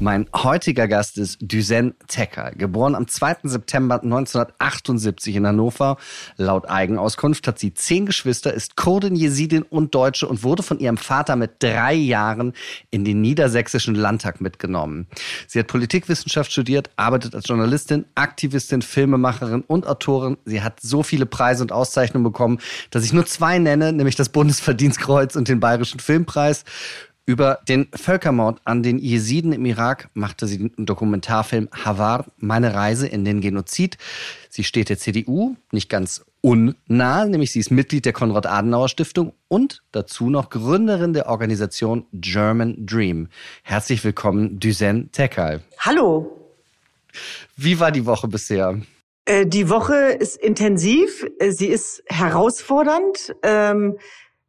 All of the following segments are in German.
Mein heutiger Gast ist Düsen Tecker, geboren am 2. September 1978 in Hannover. Laut Eigenauskunft hat sie zehn Geschwister, ist Kurdin, Jesidin und Deutsche und wurde von ihrem Vater mit drei Jahren in den niedersächsischen Landtag mitgenommen. Sie hat Politikwissenschaft studiert, arbeitet als Journalistin, Aktivistin, Filmemacherin und Autorin. Sie hat so viele Preise und Auszeichnungen bekommen, dass ich nur zwei nenne, nämlich das Bundesverdienstkreuz und den Bayerischen Filmpreis. Über den Völkermord an den Jesiden im Irak machte sie den Dokumentarfilm Havar, meine Reise in den Genozid. Sie steht der CDU nicht ganz unnah, nämlich sie ist Mitglied der Konrad-Adenauer-Stiftung und dazu noch Gründerin der Organisation German Dream. Herzlich willkommen, Düsen Tekal. Hallo. Wie war die Woche bisher? Äh, die Woche ist intensiv, äh, sie ist herausfordernd.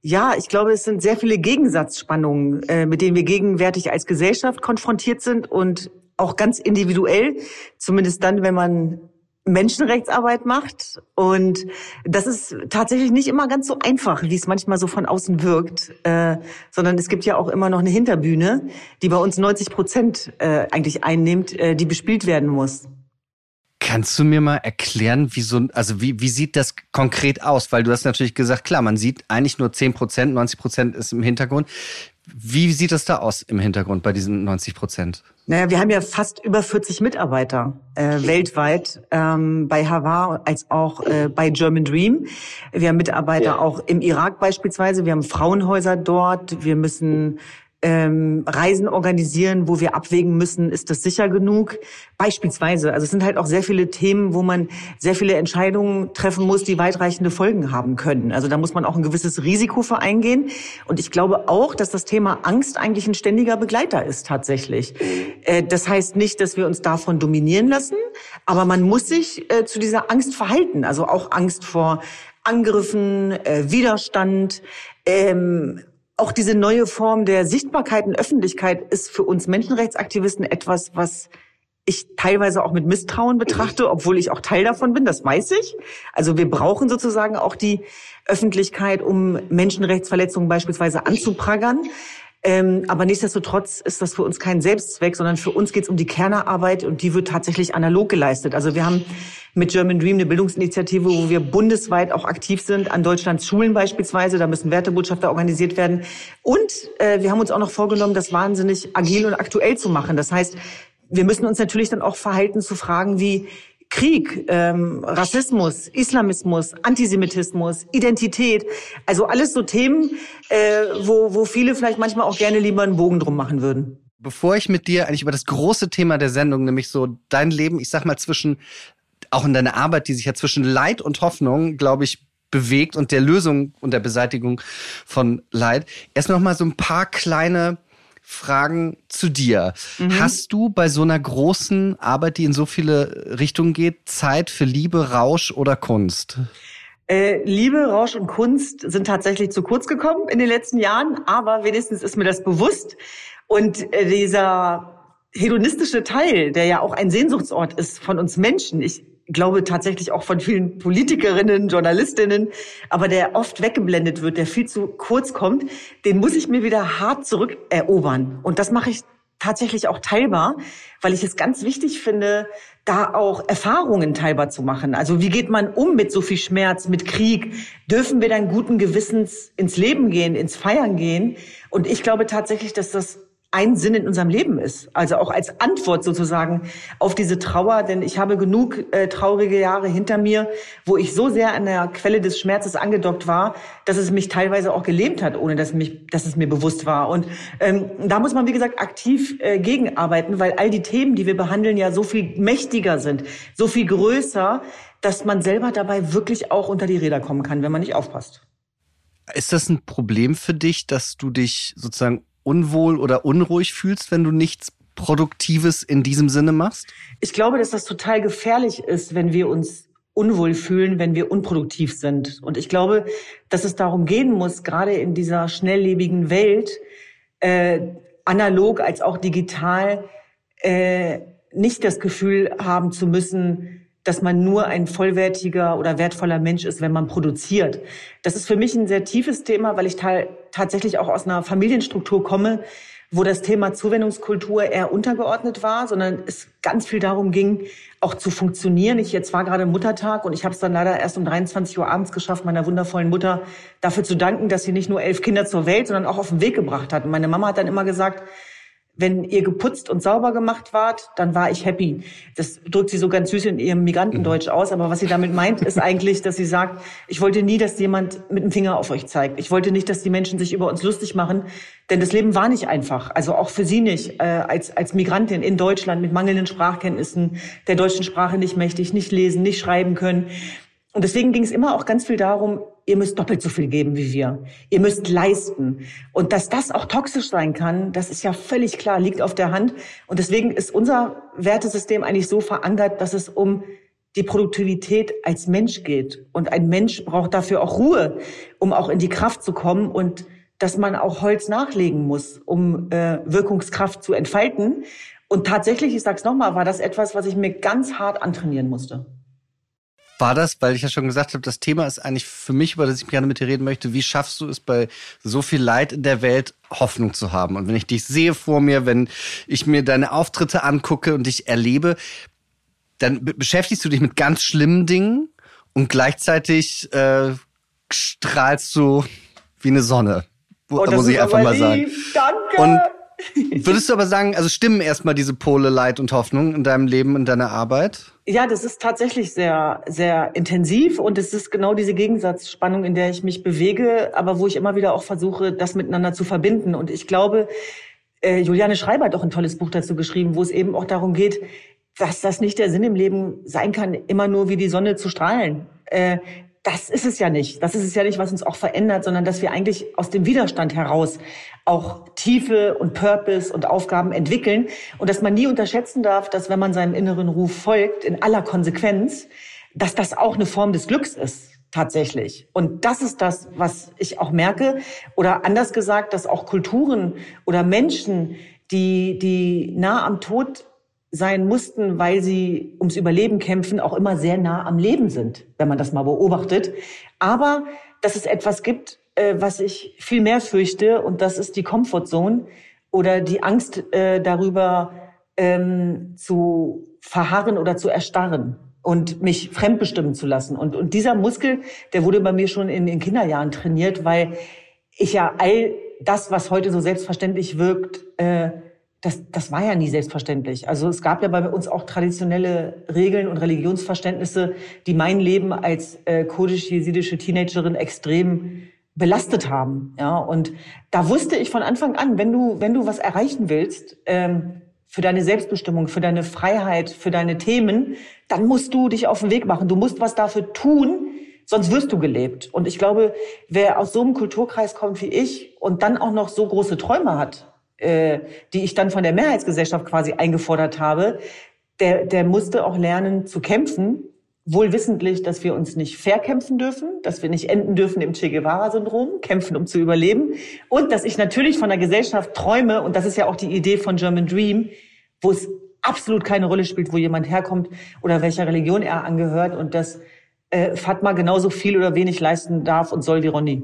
Ja, ich glaube, es sind sehr viele Gegensatzspannungen, äh, mit denen wir gegenwärtig als Gesellschaft konfrontiert sind und auch ganz individuell, zumindest dann, wenn man Menschenrechtsarbeit macht. Und das ist tatsächlich nicht immer ganz so einfach, wie es manchmal so von außen wirkt, äh, sondern es gibt ja auch immer noch eine Hinterbühne, die bei uns 90 Prozent äh, eigentlich einnimmt, äh, die bespielt werden muss. Kannst du mir mal erklären, wie so, also wie, wie sieht das konkret aus? Weil du hast natürlich gesagt, klar, man sieht eigentlich nur 10 Prozent, 90 Prozent ist im Hintergrund. Wie sieht das da aus im Hintergrund bei diesen 90 Prozent? Naja, wir haben ja fast über 40 Mitarbeiter äh, weltweit ähm, bei Havar als auch äh, bei German Dream. Wir haben Mitarbeiter ja. auch im Irak beispielsweise. Wir haben Frauenhäuser dort. Wir müssen ähm, Reisen organisieren, wo wir abwägen müssen, ist das sicher genug? Beispielsweise. Also es sind halt auch sehr viele Themen, wo man sehr viele Entscheidungen treffen muss, die weitreichende Folgen haben können. Also da muss man auch ein gewisses Risiko für eingehen. Und ich glaube auch, dass das Thema Angst eigentlich ein ständiger Begleiter ist tatsächlich. Äh, das heißt nicht, dass wir uns davon dominieren lassen, aber man muss sich äh, zu dieser Angst verhalten. Also auch Angst vor Angriffen, äh, Widerstand, ähm, auch diese neue Form der Sichtbarkeit und Öffentlichkeit ist für uns Menschenrechtsaktivisten etwas, was ich teilweise auch mit Misstrauen betrachte, obwohl ich auch Teil davon bin, das weiß ich. Also wir brauchen sozusagen auch die Öffentlichkeit, um Menschenrechtsverletzungen beispielsweise anzuprangern. Ähm, aber nichtsdestotrotz ist das für uns kein Selbstzweck, sondern für uns geht es um die Kernarbeit und die wird tatsächlich analog geleistet. Also wir haben mit German Dream eine Bildungsinitiative, wo wir bundesweit auch aktiv sind, an Deutschlands Schulen beispielsweise. Da müssen Wertebotschafter organisiert werden. Und äh, wir haben uns auch noch vorgenommen, das wahnsinnig agil und aktuell zu machen. Das heißt, wir müssen uns natürlich dann auch verhalten zu Fragen wie, Krieg, ähm, Rassismus, Islamismus, Antisemitismus, Identität, also alles so Themen, äh, wo, wo viele vielleicht manchmal auch gerne lieber einen Bogen drum machen würden. Bevor ich mit dir eigentlich über das große Thema der Sendung, nämlich so dein Leben, ich sag mal zwischen, auch in deiner Arbeit, die sich ja zwischen Leid und Hoffnung, glaube ich, bewegt und der Lösung und der Beseitigung von Leid, erst noch mal so ein paar kleine Fragen zu dir. Mhm. Hast du bei so einer großen Arbeit, die in so viele Richtungen geht, Zeit für Liebe, Rausch oder Kunst? Äh, Liebe, Rausch und Kunst sind tatsächlich zu kurz gekommen in den letzten Jahren, aber wenigstens ist mir das bewusst. Und äh, dieser hedonistische Teil, der ja auch ein Sehnsuchtsort ist von uns Menschen, ich glaube tatsächlich auch von vielen Politikerinnen, Journalistinnen, aber der oft weggeblendet wird, der viel zu kurz kommt, den muss ich mir wieder hart zurückerobern. Und das mache ich tatsächlich auch teilbar, weil ich es ganz wichtig finde, da auch Erfahrungen teilbar zu machen. Also wie geht man um mit so viel Schmerz, mit Krieg? Dürfen wir dann guten Gewissens ins Leben gehen, ins Feiern gehen? Und ich glaube tatsächlich, dass das ein Sinn in unserem Leben ist. Also auch als Antwort sozusagen auf diese Trauer, denn ich habe genug äh, traurige Jahre hinter mir, wo ich so sehr an der Quelle des Schmerzes angedockt war, dass es mich teilweise auch gelähmt hat, ohne dass, mich, dass es mir bewusst war. Und ähm, da muss man, wie gesagt, aktiv äh, gegenarbeiten, weil all die Themen, die wir behandeln, ja so viel mächtiger sind, so viel größer, dass man selber dabei wirklich auch unter die Räder kommen kann, wenn man nicht aufpasst. Ist das ein Problem für dich, dass du dich sozusagen unwohl oder unruhig fühlst, wenn du nichts Produktives in diesem Sinne machst? Ich glaube, dass das total gefährlich ist, wenn wir uns unwohl fühlen, wenn wir unproduktiv sind. Und ich glaube, dass es darum gehen muss, gerade in dieser schnelllebigen Welt, äh, analog als auch digital, äh, nicht das Gefühl haben zu müssen, dass man nur ein vollwertiger oder wertvoller Mensch ist, wenn man produziert. Das ist für mich ein sehr tiefes Thema, weil ich tatsächlich auch aus einer Familienstruktur komme, wo das Thema Zuwendungskultur eher untergeordnet war, sondern es ganz viel darum ging, auch zu funktionieren. Ich jetzt war gerade Muttertag und ich habe es dann leider erst um 23 Uhr abends geschafft, meiner wundervollen Mutter dafür zu danken, dass sie nicht nur elf Kinder zur Welt, sondern auch auf den Weg gebracht hat. Und meine Mama hat dann immer gesagt, wenn ihr geputzt und sauber gemacht wart, dann war ich happy. Das drückt sie so ganz süß in ihrem Migrantendeutsch mhm. aus. Aber was sie damit meint, ist eigentlich, dass sie sagt, ich wollte nie, dass jemand mit dem Finger auf euch zeigt. Ich wollte nicht, dass die Menschen sich über uns lustig machen. Denn das Leben war nicht einfach. Also auch für sie nicht. Äh, als, als Migrantin in Deutschland mit mangelnden Sprachkenntnissen, der deutschen Sprache nicht mächtig, nicht lesen, nicht schreiben können. Und deswegen ging es immer auch ganz viel darum, ihr müsst doppelt so viel geben wie wir. Ihr müsst leisten. Und dass das auch toxisch sein kann, das ist ja völlig klar, liegt auf der Hand. Und deswegen ist unser Wertesystem eigentlich so verankert, dass es um die Produktivität als Mensch geht. Und ein Mensch braucht dafür auch Ruhe, um auch in die Kraft zu kommen und dass man auch Holz nachlegen muss, um äh, Wirkungskraft zu entfalten. Und tatsächlich, ich sag's nochmal, war das etwas, was ich mir ganz hart antrainieren musste war das, weil ich ja schon gesagt habe, das Thema ist eigentlich für mich, über das ich gerne mit dir reden möchte, wie schaffst du es bei so viel Leid in der Welt Hoffnung zu haben? Und wenn ich dich sehe vor mir, wenn ich mir deine Auftritte angucke und dich erlebe, dann beschäftigst du dich mit ganz schlimmen Dingen und gleichzeitig äh, strahlst du wie eine Sonne. Oh, muss ich einfach mal sagen. Danke. Und Würdest du aber sagen, also stimmen erstmal diese Pole Leid und Hoffnung in deinem Leben, in deiner Arbeit? Ja, das ist tatsächlich sehr, sehr intensiv und es ist genau diese Gegensatzspannung, in der ich mich bewege, aber wo ich immer wieder auch versuche, das miteinander zu verbinden. Und ich glaube, äh, Juliane Schreiber hat auch ein tolles Buch dazu geschrieben, wo es eben auch darum geht, dass das nicht der Sinn im Leben sein kann, immer nur wie die Sonne zu strahlen. Äh, das ist es ja nicht. Das ist es ja nicht, was uns auch verändert, sondern dass wir eigentlich aus dem Widerstand heraus auch Tiefe und Purpose und Aufgaben entwickeln und dass man nie unterschätzen darf, dass wenn man seinem inneren Ruf folgt, in aller Konsequenz, dass das auch eine Form des Glücks ist tatsächlich. Und das ist das, was ich auch merke. Oder anders gesagt, dass auch Kulturen oder Menschen, die, die nah am Tod sein mussten, weil sie ums Überleben kämpfen, auch immer sehr nah am Leben sind, wenn man das mal beobachtet. Aber dass es etwas gibt, äh, was ich viel mehr fürchte, und das ist die Comfortzone oder die Angst äh, darüber ähm, zu verharren oder zu erstarren und mich fremdbestimmen zu lassen. Und, und dieser Muskel, der wurde bei mir schon in den Kinderjahren trainiert, weil ich ja all das, was heute so selbstverständlich wirkt, äh, das, das war ja nie selbstverständlich. Also es gab ja bei uns auch traditionelle Regeln und Religionsverständnisse, die mein Leben als äh, kurdisch-jesidische Teenagerin extrem belastet haben. Ja, und da wusste ich von Anfang an, wenn du, wenn du was erreichen willst, ähm, für deine Selbstbestimmung, für deine Freiheit, für deine Themen, dann musst du dich auf den Weg machen. Du musst was dafür tun, sonst wirst du gelebt. Und ich glaube, wer aus so einem Kulturkreis kommt wie ich und dann auch noch so große Träume hat, äh, die ich dann von der Mehrheitsgesellschaft quasi eingefordert habe, der, der musste auch lernen zu kämpfen, wohl wissentlich, dass wir uns nicht verkämpfen dürfen, dass wir nicht enden dürfen im Che Guevara-Syndrom, kämpfen, um zu überleben. Und dass ich natürlich von der Gesellschaft träume, und das ist ja auch die Idee von German Dream, wo es absolut keine Rolle spielt, wo jemand herkommt oder welcher Religion er angehört und dass äh, Fatma genauso viel oder wenig leisten darf und soll wie Ronny.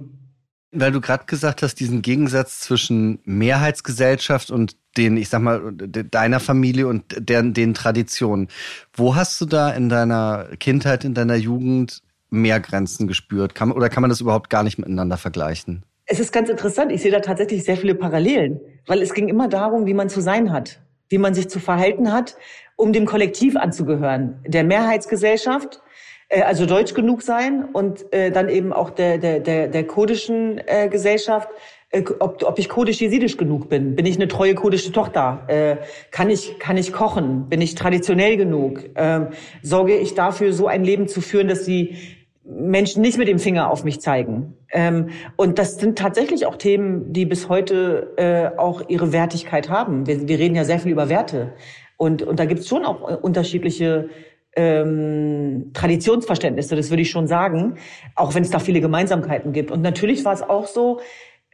Weil du gerade gesagt hast, diesen Gegensatz zwischen Mehrheitsgesellschaft und den, ich sag mal, deiner Familie und deren, den Traditionen. Wo hast du da in deiner Kindheit, in deiner Jugend mehr Grenzen gespürt? Kann, oder kann man das überhaupt gar nicht miteinander vergleichen? Es ist ganz interessant. Ich sehe da tatsächlich sehr viele Parallelen, weil es ging immer darum, wie man zu sein hat, wie man sich zu verhalten hat, um dem Kollektiv anzugehören. Der Mehrheitsgesellschaft äh, also deutsch genug sein und äh, dann eben auch der, der, der, der kurdischen äh, Gesellschaft, äh, ob, ob ich kurdisch-jesidisch genug bin. Bin ich eine treue kurdische Tochter? Äh, kann, ich, kann ich kochen? Bin ich traditionell genug? Äh, sorge ich dafür, so ein Leben zu führen, dass die Menschen nicht mit dem Finger auf mich zeigen. Ähm, und das sind tatsächlich auch Themen, die bis heute äh, auch ihre Wertigkeit haben. Wir, wir reden ja sehr viel über Werte. Und, und da gibt es schon auch unterschiedliche ähm, Traditionsverständnisse, das würde ich schon sagen, auch wenn es da viele Gemeinsamkeiten gibt. Und natürlich war es auch so,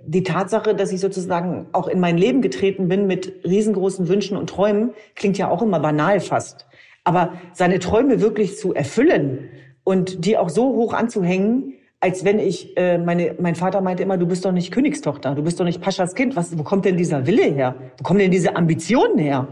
die Tatsache, dass ich sozusagen auch in mein Leben getreten bin mit riesengroßen Wünschen und Träumen, klingt ja auch immer banal fast. Aber seine Träume wirklich zu erfüllen und die auch so hoch anzuhängen, als wenn ich, äh, meine, mein Vater meinte immer, du bist doch nicht Königstochter, du bist doch nicht Paschas Kind. Was, wo kommt denn dieser Wille her? Wo kommen denn diese Ambitionen her?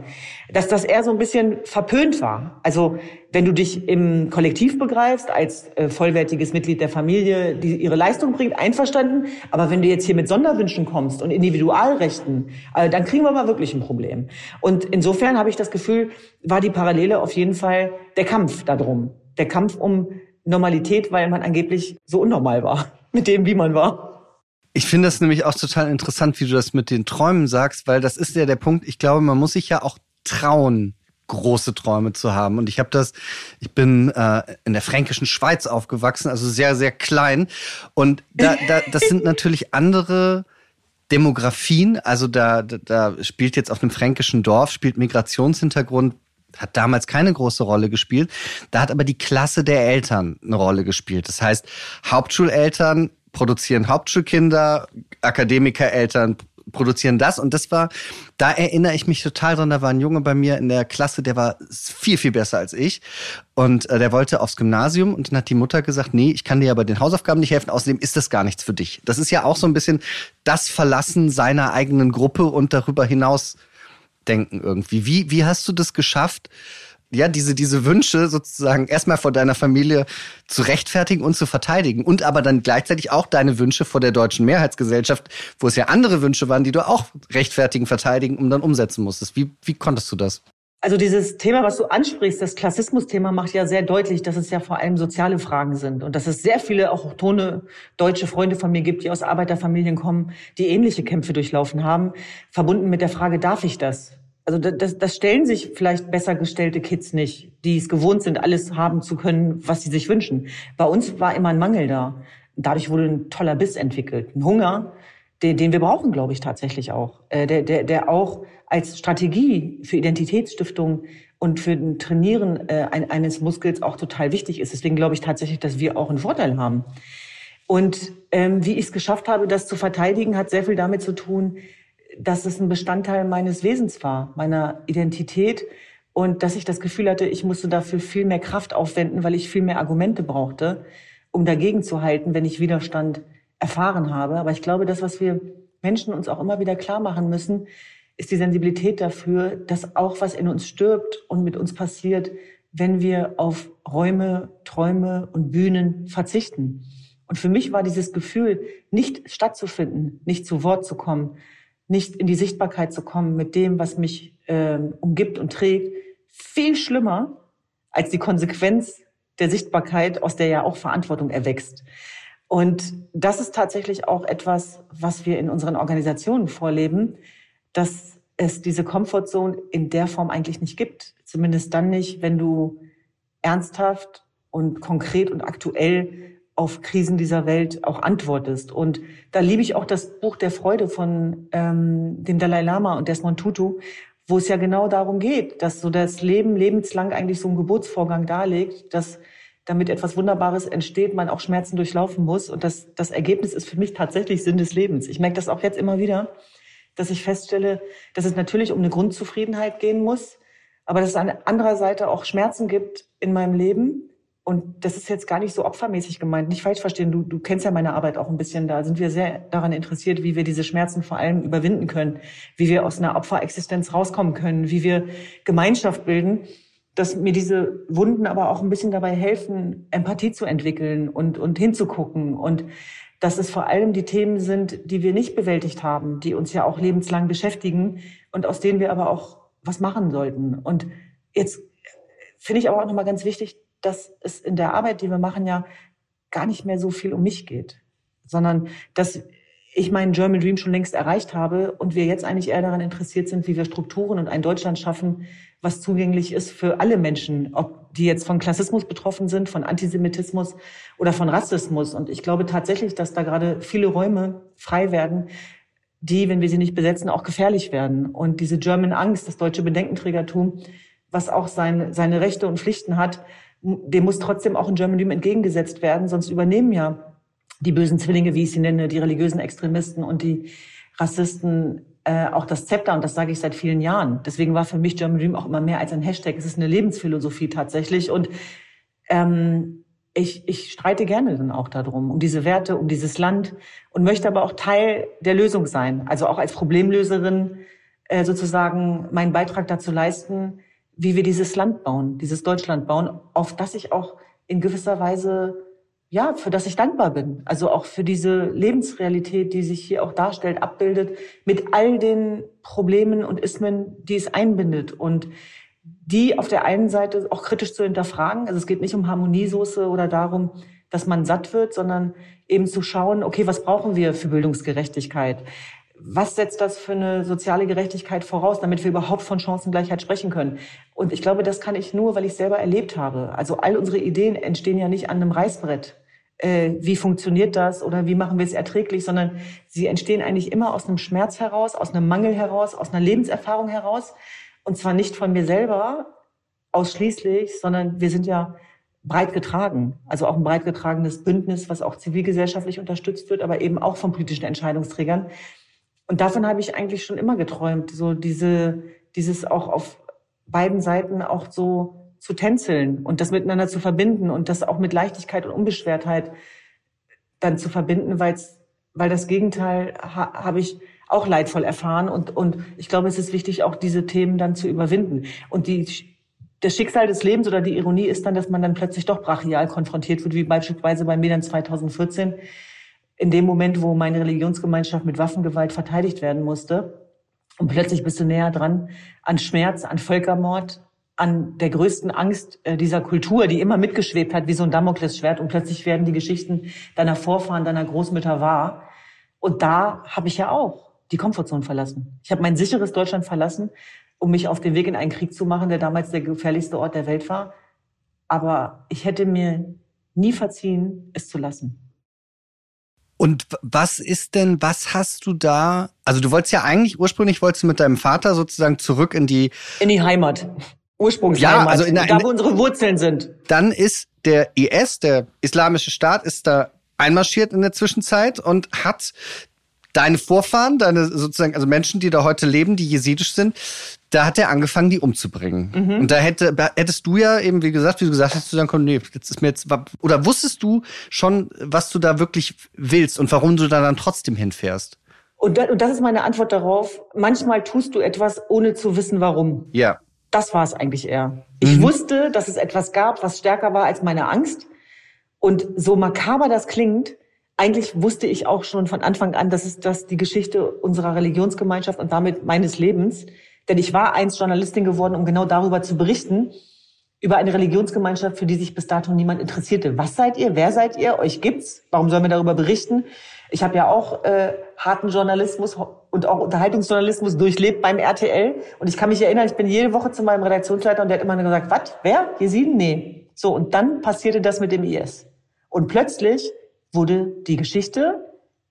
Dass das eher so ein bisschen verpönt war. Also wenn du dich im Kollektiv begreifst, als äh, vollwertiges Mitglied der Familie, die ihre Leistung bringt, einverstanden. Aber wenn du jetzt hier mit Sonderwünschen kommst und Individualrechten, äh, dann kriegen wir mal wirklich ein Problem. Und insofern habe ich das Gefühl, war die Parallele auf jeden Fall der Kampf darum. Der Kampf um Normalität, weil man angeblich so unnormal war mit dem, wie man war. Ich finde das nämlich auch total interessant, wie du das mit den Träumen sagst, weil das ist ja der Punkt. Ich glaube, man muss sich ja auch trauen, große Träume zu haben. Und ich habe das, ich bin äh, in der fränkischen Schweiz aufgewachsen, also sehr, sehr klein. Und da, da, das sind natürlich andere Demografien. Also da, da spielt jetzt auf einem fränkischen Dorf, spielt Migrationshintergrund hat damals keine große Rolle gespielt. Da hat aber die Klasse der Eltern eine Rolle gespielt. Das heißt, Hauptschuleltern produzieren Hauptschulkinder, Akademikereltern produzieren das. Und das war, da erinnere ich mich total dran, da war ein Junge bei mir in der Klasse, der war viel, viel besser als ich. Und äh, der wollte aufs Gymnasium und dann hat die Mutter gesagt, nee, ich kann dir ja bei den Hausaufgaben nicht helfen, außerdem ist das gar nichts für dich. Das ist ja auch so ein bisschen das Verlassen seiner eigenen Gruppe und darüber hinaus denken irgendwie. Wie, wie hast du das geschafft, ja, diese, diese Wünsche sozusagen erstmal vor deiner Familie zu rechtfertigen und zu verteidigen und aber dann gleichzeitig auch deine Wünsche vor der deutschen Mehrheitsgesellschaft, wo es ja andere Wünsche waren, die du auch rechtfertigen, verteidigen und dann umsetzen musstest. Wie, wie konntest du das? Also dieses Thema, was du ansprichst, das Klassismus-Thema macht ja sehr deutlich, dass es ja vor allem soziale Fragen sind und dass es sehr viele auch tone deutsche Freunde von mir gibt, die aus Arbeiterfamilien kommen, die ähnliche Kämpfe durchlaufen haben, verbunden mit der Frage, darf ich das? Also das, das stellen sich vielleicht besser gestellte Kids nicht, die es gewohnt sind, alles haben zu können, was sie sich wünschen. Bei uns war immer ein Mangel da. Dadurch wurde ein toller Biss entwickelt, ein Hunger, den, den wir brauchen, glaube ich, tatsächlich auch, äh, der, der, der auch als Strategie für Identitätsstiftung und für ein Trainieren äh, eines Muskels auch total wichtig ist. Deswegen glaube ich tatsächlich, dass wir auch einen Vorteil haben. Und ähm, wie ich es geschafft habe, das zu verteidigen, hat sehr viel damit zu tun, dass es ein Bestandteil meines Wesens war, meiner Identität und dass ich das Gefühl hatte, ich musste dafür viel mehr Kraft aufwenden, weil ich viel mehr Argumente brauchte, um dagegen zu halten, wenn ich Widerstand erfahren habe. Aber ich glaube, das, was wir Menschen uns auch immer wieder klar machen müssen, ist die Sensibilität dafür, dass auch was in uns stirbt und mit uns passiert, wenn wir auf Räume, Träume und Bühnen verzichten. Und für mich war dieses Gefühl, nicht stattzufinden, nicht zu Wort zu kommen, nicht in die Sichtbarkeit zu kommen mit dem, was mich ähm, umgibt und trägt, viel schlimmer als die Konsequenz der Sichtbarkeit, aus der ja auch Verantwortung erwächst. Und das ist tatsächlich auch etwas, was wir in unseren Organisationen vorleben, dass es diese Comfortzone in der Form eigentlich nicht gibt. Zumindest dann nicht, wenn du ernsthaft und konkret und aktuell auf Krisen dieser Welt auch antwortest. Und da liebe ich auch das Buch der Freude von ähm, dem Dalai Lama und Desmond Tutu, wo es ja genau darum geht, dass so das Leben lebenslang eigentlich so ein Geburtsvorgang darlegt, dass damit etwas Wunderbares entsteht, man auch Schmerzen durchlaufen muss. Und das, das Ergebnis ist für mich tatsächlich Sinn des Lebens. Ich merke das auch jetzt immer wieder, dass ich feststelle, dass es natürlich um eine Grundzufriedenheit gehen muss, aber dass es an anderer Seite auch Schmerzen gibt in meinem Leben. Und das ist jetzt gar nicht so opfermäßig gemeint. Nicht falsch verstehen. Du, du kennst ja meine Arbeit auch ein bisschen. Da sind wir sehr daran interessiert, wie wir diese Schmerzen vor allem überwinden können, wie wir aus einer Opferexistenz rauskommen können, wie wir Gemeinschaft bilden, dass mir diese Wunden aber auch ein bisschen dabei helfen, Empathie zu entwickeln und, und hinzugucken und dass es vor allem die Themen sind, die wir nicht bewältigt haben, die uns ja auch lebenslang beschäftigen und aus denen wir aber auch was machen sollten. Und jetzt finde ich aber auch nochmal ganz wichtig, dass es in der Arbeit, die wir machen, ja gar nicht mehr so viel um mich geht, sondern dass ich meinen German Dream schon längst erreicht habe und wir jetzt eigentlich eher daran interessiert sind, wie wir Strukturen und ein Deutschland schaffen, was zugänglich ist für alle Menschen, ob die jetzt von Klassismus betroffen sind, von Antisemitismus oder von Rassismus. Und ich glaube tatsächlich, dass da gerade viele Räume frei werden, die, wenn wir sie nicht besetzen, auch gefährlich werden. Und diese German Angst, das deutsche Bedenkenträgertum, was auch seine, seine Rechte und Pflichten hat, dem muss trotzdem auch in German Dream entgegengesetzt werden, sonst übernehmen ja die bösen Zwillinge, wie ich sie nenne, die religiösen Extremisten und die Rassisten äh, auch das Zepter und das sage ich seit vielen Jahren. Deswegen war für mich German Dream auch immer mehr als ein Hashtag. Es ist eine Lebensphilosophie tatsächlich und ähm, ich, ich streite gerne dann auch darum, um diese Werte, um dieses Land und möchte aber auch Teil der Lösung sein. Also auch als Problemlöserin äh, sozusagen meinen Beitrag dazu leisten, wie wir dieses Land bauen, dieses Deutschland bauen, auf das ich auch in gewisser Weise ja, für das ich dankbar bin. Also auch für diese Lebensrealität, die sich hier auch darstellt, abbildet, mit all den Problemen und Ismen, die es einbindet. Und die auf der einen Seite auch kritisch zu hinterfragen. Also es geht nicht um Harmoniesoße oder darum, dass man satt wird, sondern eben zu schauen, okay, was brauchen wir für Bildungsgerechtigkeit? Was setzt das für eine soziale Gerechtigkeit voraus, damit wir überhaupt von Chancengleichheit sprechen können? Und ich glaube, das kann ich nur, weil ich selber erlebt habe. Also all unsere Ideen entstehen ja nicht an einem Reißbrett. Äh, wie funktioniert das oder wie machen wir es erträglich, sondern sie entstehen eigentlich immer aus einem Schmerz heraus, aus einem Mangel heraus, aus einer Lebenserfahrung heraus. Und zwar nicht von mir selber ausschließlich, sondern wir sind ja breit getragen. Also auch ein breit getragenes Bündnis, was auch zivilgesellschaftlich unterstützt wird, aber eben auch von politischen Entscheidungsträgern. Und davon habe ich eigentlich schon immer geträumt, so diese, dieses auch auf beiden Seiten auch so zu tänzeln und das miteinander zu verbinden und das auch mit Leichtigkeit und Unbeschwertheit dann zu verbinden, weil's, weil das Gegenteil ha, habe ich auch leidvoll erfahren und, und ich glaube, es ist wichtig, auch diese Themen dann zu überwinden. Und die, das Schicksal des Lebens oder die Ironie ist dann, dass man dann plötzlich doch brachial konfrontiert wird, wie beispielsweise bei mir dann 2014, in dem Moment, wo meine Religionsgemeinschaft mit Waffengewalt verteidigt werden musste. Und plötzlich bist du näher dran an Schmerz, an Völkermord, an der größten Angst äh, dieser Kultur, die immer mitgeschwebt hat, wie so ein Damoklesschwert. Und plötzlich werden die Geschichten deiner Vorfahren, deiner Großmütter wahr. Und da habe ich ja auch die Komfortzone verlassen. Ich habe mein sicheres Deutschland verlassen, um mich auf den Weg in einen Krieg zu machen, der damals der gefährlichste Ort der Welt war. Aber ich hätte mir nie verziehen, es zu lassen. Und was ist denn, was hast du da? Also du wolltest ja eigentlich ursprünglich wolltest du mit deinem Vater sozusagen zurück in die in die Heimat. Ursprungsheimat, ja, also in der, da wo unsere Wurzeln sind. Dann ist der IS, der Islamische Staat, ist da einmarschiert in der Zwischenzeit und hat deine Vorfahren, deine sozusagen, also Menschen, die da heute leben, die jesidisch sind, da hat er angefangen, die umzubringen. Mhm. Und da hätte, hättest du ja eben, wie gesagt, wie du gesagt hast, du sagen können, nee, das ist mir jetzt, oder wusstest du schon, was du da wirklich willst und warum du da dann trotzdem hinfährst? Und das ist meine Antwort darauf. Manchmal tust du etwas, ohne zu wissen, warum. Ja. Das war es eigentlich eher. Ich mhm. wusste, dass es etwas gab, was stärker war als meine Angst. Und so makaber das klingt, eigentlich wusste ich auch schon von Anfang an, dass es das die Geschichte unserer Religionsgemeinschaft und damit meines Lebens. Denn ich war einst Journalistin geworden, um genau darüber zu berichten, über eine Religionsgemeinschaft, für die sich bis dato niemand interessierte. Was seid ihr? Wer seid ihr? Euch gibt's? Warum sollen wir darüber berichten? Ich habe ja auch äh, harten Journalismus und auch Unterhaltungsjournalismus durchlebt beim RTL. Und ich kann mich erinnern, ich bin jede Woche zu meinem Redaktionsleiter und der hat immer gesagt, was? Wer? Jesiden? Nee. So, und dann passierte das mit dem IS. Und plötzlich wurde die Geschichte,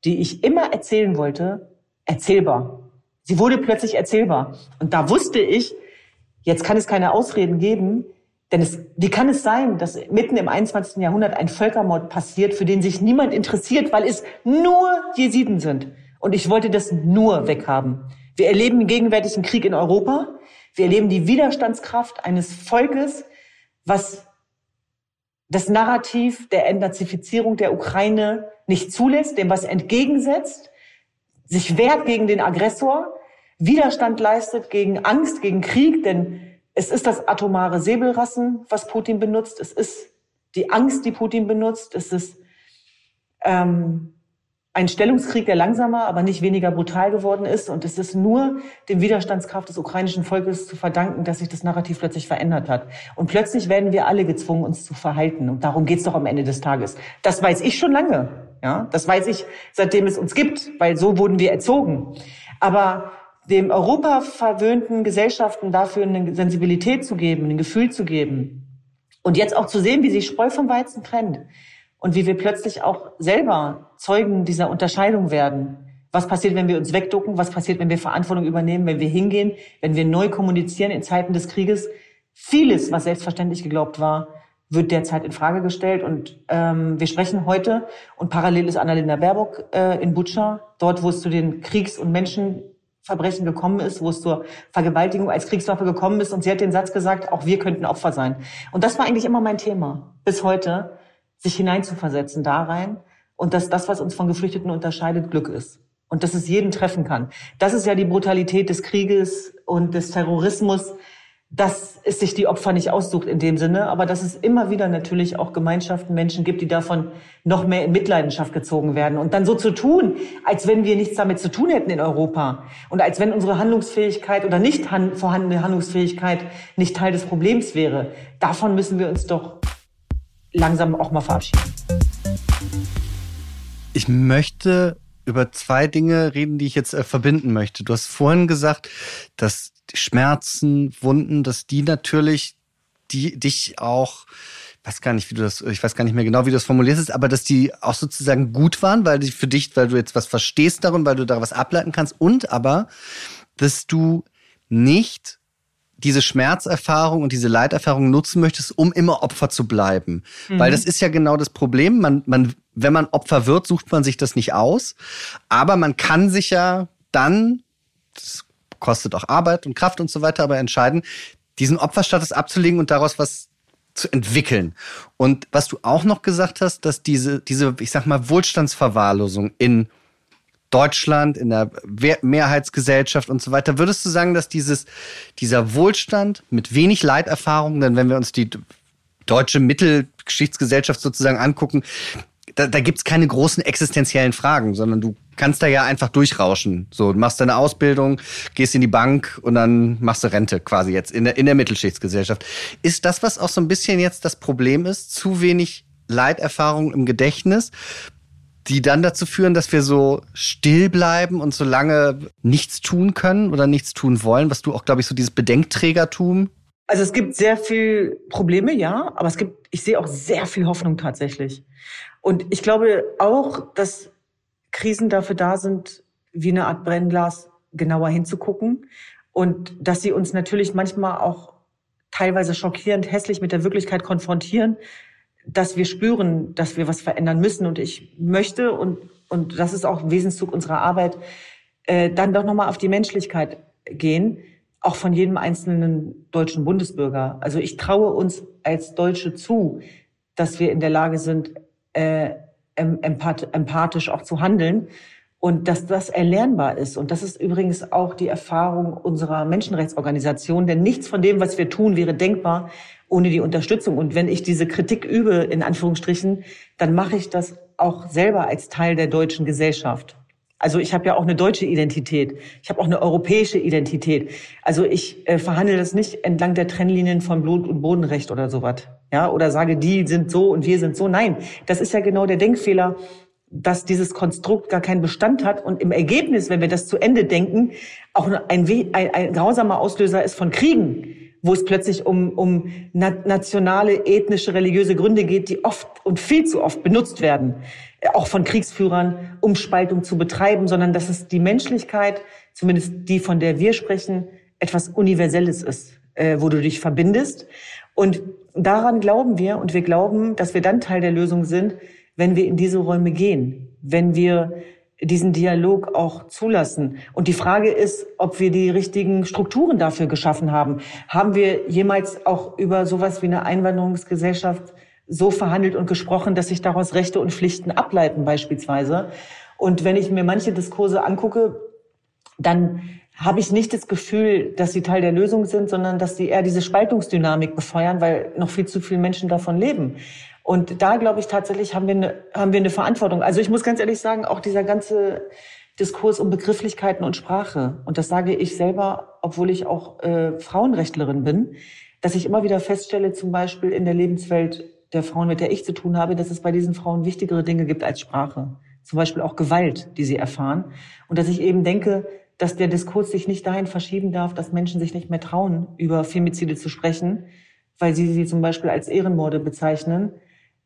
die ich immer erzählen wollte, erzählbar. Sie wurde plötzlich erzählbar. Und da wusste ich, jetzt kann es keine Ausreden geben, denn es, wie kann es sein, dass mitten im 21. Jahrhundert ein Völkermord passiert, für den sich niemand interessiert, weil es nur Jesiden sind? Und ich wollte das nur weghaben. Wir erleben den gegenwärtigen Krieg in Europa. Wir erleben die Widerstandskraft eines Volkes, was das Narrativ der Entnazifizierung der Ukraine nicht zulässt, dem was entgegensetzt, sich wehrt gegen den Aggressor, Widerstand leistet gegen Angst, gegen Krieg, denn es ist das atomare Säbelrassen, was Putin benutzt, es ist die Angst, die Putin benutzt, es ist ähm, ein Stellungskrieg, der langsamer, aber nicht weniger brutal geworden ist. Und es ist nur dem Widerstandskraft des ukrainischen Volkes zu verdanken, dass sich das Narrativ plötzlich verändert hat. Und plötzlich werden wir alle gezwungen, uns zu verhalten. Und darum geht's doch am Ende des Tages. Das weiß ich schon lange. Ja, das weiß ich, seitdem es uns gibt, weil so wurden wir erzogen. Aber dem Europa verwöhnten Gesellschaften dafür eine Sensibilität zu geben, ein Gefühl zu geben und jetzt auch zu sehen, wie sich Spreu vom Weizen trennt und wie wir plötzlich auch selber Zeugen dieser Unterscheidung werden. Was passiert, wenn wir uns wegducken? Was passiert, wenn wir Verantwortung übernehmen, wenn wir hingehen, wenn wir neu kommunizieren in Zeiten des Krieges? Vieles, was selbstverständlich geglaubt war, wird derzeit in Frage gestellt. Und ähm, wir sprechen heute und parallel ist Annalena Baerbock äh, in Butscha, dort, wo es zu den Kriegs- und Menschenverbrechen gekommen ist, wo es zur Vergewaltigung als Kriegswaffe gekommen ist. Und sie hat den Satz gesagt, auch wir könnten Opfer sein. Und das war eigentlich immer mein Thema bis heute, sich hineinzuversetzen da rein. Und dass das, was uns von Geflüchteten unterscheidet, Glück ist. Und dass es jeden treffen kann. Das ist ja die Brutalität des Krieges und des Terrorismus, dass es sich die Opfer nicht aussucht in dem Sinne, aber dass es immer wieder natürlich auch Gemeinschaften, Menschen gibt, die davon noch mehr in Mitleidenschaft gezogen werden. Und dann so zu tun, als wenn wir nichts damit zu tun hätten in Europa und als wenn unsere Handlungsfähigkeit oder nicht vorhandene Handlungsfähigkeit nicht Teil des Problems wäre, davon müssen wir uns doch langsam auch mal verabschieden. Ich möchte über zwei Dinge reden, die ich jetzt äh, verbinden möchte. Du hast vorhin gesagt, dass Schmerzen, Wunden, dass die natürlich die dich auch weiß gar nicht, wie du das, ich weiß gar nicht mehr genau, wie du das formulierst, aber dass die auch sozusagen gut waren, weil die für dich, weil du jetzt was verstehst darin, weil du da was ableiten kannst und aber, dass du nicht diese Schmerzerfahrung und diese Leiterfahrung nutzen möchtest, um immer Opfer zu bleiben. Mhm. Weil das ist ja genau das Problem. Man, man, wenn man Opfer wird, sucht man sich das nicht aus. Aber man kann sich ja dann, das kostet auch Arbeit und Kraft und so weiter, aber entscheiden, diesen Opferstatus abzulegen und daraus was zu entwickeln. Und was du auch noch gesagt hast, dass diese, diese, ich sag mal, Wohlstandsverwahrlosung in Deutschland, in der Mehrheitsgesellschaft und so weiter, würdest du sagen, dass dieses, dieser Wohlstand mit wenig Leiterfahrung, denn wenn wir uns die deutsche Mittelgeschichtsgesellschaft sozusagen angucken, da, da gibt's keine großen existenziellen Fragen, sondern du kannst da ja einfach durchrauschen. So, machst deine Ausbildung, gehst in die Bank und dann machst du Rente quasi jetzt in der, in der Mittelschichtsgesellschaft. Ist das, was auch so ein bisschen jetzt das Problem ist? Zu wenig Leiterfahrung im Gedächtnis, die dann dazu führen, dass wir so still bleiben und so lange nichts tun können oder nichts tun wollen, was du auch, glaube ich, so dieses Bedenkträgertum also es gibt sehr viel Probleme, ja, aber es gibt, ich sehe auch sehr viel Hoffnung tatsächlich. Und ich glaube auch, dass Krisen dafür da sind, wie eine Art Brennglas genauer hinzugucken und dass sie uns natürlich manchmal auch teilweise schockierend hässlich mit der Wirklichkeit konfrontieren, dass wir spüren, dass wir was verändern müssen. Und ich möchte, und, und das ist auch ein Wesenszug unserer Arbeit, äh, dann doch nochmal auf die Menschlichkeit gehen, auch von jedem einzelnen deutschen Bundesbürger. Also ich traue uns als Deutsche zu, dass wir in der Lage sind, äh, empath empathisch auch zu handeln und dass das erlernbar ist. Und das ist übrigens auch die Erfahrung unserer Menschenrechtsorganisation, denn nichts von dem, was wir tun, wäre denkbar ohne die Unterstützung. Und wenn ich diese Kritik übe, in Anführungsstrichen, dann mache ich das auch selber als Teil der deutschen Gesellschaft. Also ich habe ja auch eine deutsche Identität. Ich habe auch eine europäische Identität. Also ich äh, verhandle das nicht entlang der Trennlinien von Blut- und Bodenrecht oder sowas. Ja, oder sage, die sind so und wir sind so. Nein, das ist ja genau der Denkfehler, dass dieses Konstrukt gar keinen Bestand hat und im Ergebnis, wenn wir das zu Ende denken, auch ein, ein, ein grausamer Auslöser ist von Kriegen wo es plötzlich um, um nationale, ethnische, religiöse Gründe geht, die oft und viel zu oft benutzt werden, äh, auch von Kriegsführern, um Spaltung zu betreiben, sondern dass es die Menschlichkeit, zumindest die, von der wir sprechen, etwas Universelles ist, äh, wo du dich verbindest. Und daran glauben wir und wir glauben, dass wir dann Teil der Lösung sind, wenn wir in diese Räume gehen, wenn wir diesen Dialog auch zulassen. Und die Frage ist, ob wir die richtigen Strukturen dafür geschaffen haben. Haben wir jemals auch über sowas wie eine Einwanderungsgesellschaft so verhandelt und gesprochen, dass sich daraus Rechte und Pflichten ableiten beispielsweise? Und wenn ich mir manche Diskurse angucke, dann habe ich nicht das Gefühl, dass sie Teil der Lösung sind, sondern dass sie eher diese Spaltungsdynamik befeuern, weil noch viel zu viele Menschen davon leben. Und da glaube ich tatsächlich haben wir eine, haben wir eine Verantwortung. Also ich muss ganz ehrlich sagen, auch dieser ganze Diskurs um Begrifflichkeiten und Sprache. Und das sage ich selber, obwohl ich auch äh, Frauenrechtlerin bin, dass ich immer wieder feststelle, zum Beispiel in der Lebenswelt der Frauen, mit der ich zu tun habe, dass es bei diesen Frauen wichtigere Dinge gibt als Sprache. Zum Beispiel auch Gewalt, die sie erfahren. Und dass ich eben denke, dass der Diskurs sich nicht dahin verschieben darf, dass Menschen sich nicht mehr trauen, über Femizide zu sprechen, weil sie sie zum Beispiel als Ehrenmorde bezeichnen,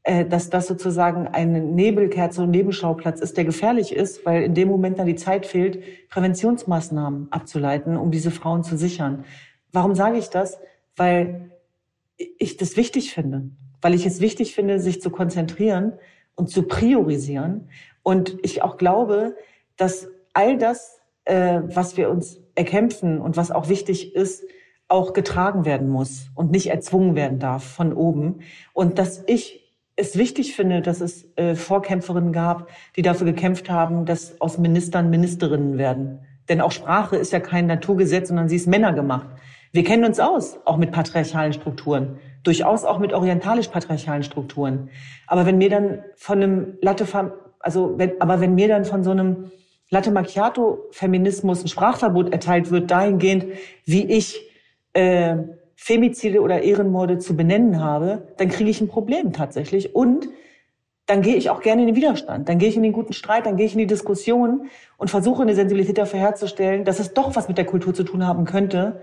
dass das sozusagen ein Nebelkerze und Nebenschauplatz ist, der gefährlich ist, weil in dem Moment dann die Zeit fehlt, Präventionsmaßnahmen abzuleiten, um diese Frauen zu sichern. Warum sage ich das? Weil ich das wichtig finde. weil ich es wichtig finde, sich zu konzentrieren und zu priorisieren. Und ich auch glaube, dass all das, äh, was wir uns erkämpfen und was auch wichtig ist, auch getragen werden muss und nicht erzwungen werden darf von oben. Und dass ich es wichtig finde, dass es äh, Vorkämpferinnen gab, die dafür gekämpft haben, dass aus Ministern Ministerinnen werden. Denn auch Sprache ist ja kein Naturgesetz, sondern sie ist Männer gemacht. Wir kennen uns aus, auch mit patriarchalen Strukturen, durchaus auch mit orientalisch-patriarchalen Strukturen. Aber wenn mir dann von einem Latte, also wenn, aber wenn mir dann von so einem Latte Macchiato Feminismus ein Sprachverbot erteilt wird, dahingehend, wie ich äh, Femizide oder Ehrenmorde zu benennen habe, dann kriege ich ein Problem tatsächlich. Und dann gehe ich auch gerne in den Widerstand. Dann gehe ich in den guten Streit, dann gehe ich in die Diskussion und versuche eine Sensibilität dafür herzustellen, dass es doch was mit der Kultur zu tun haben könnte,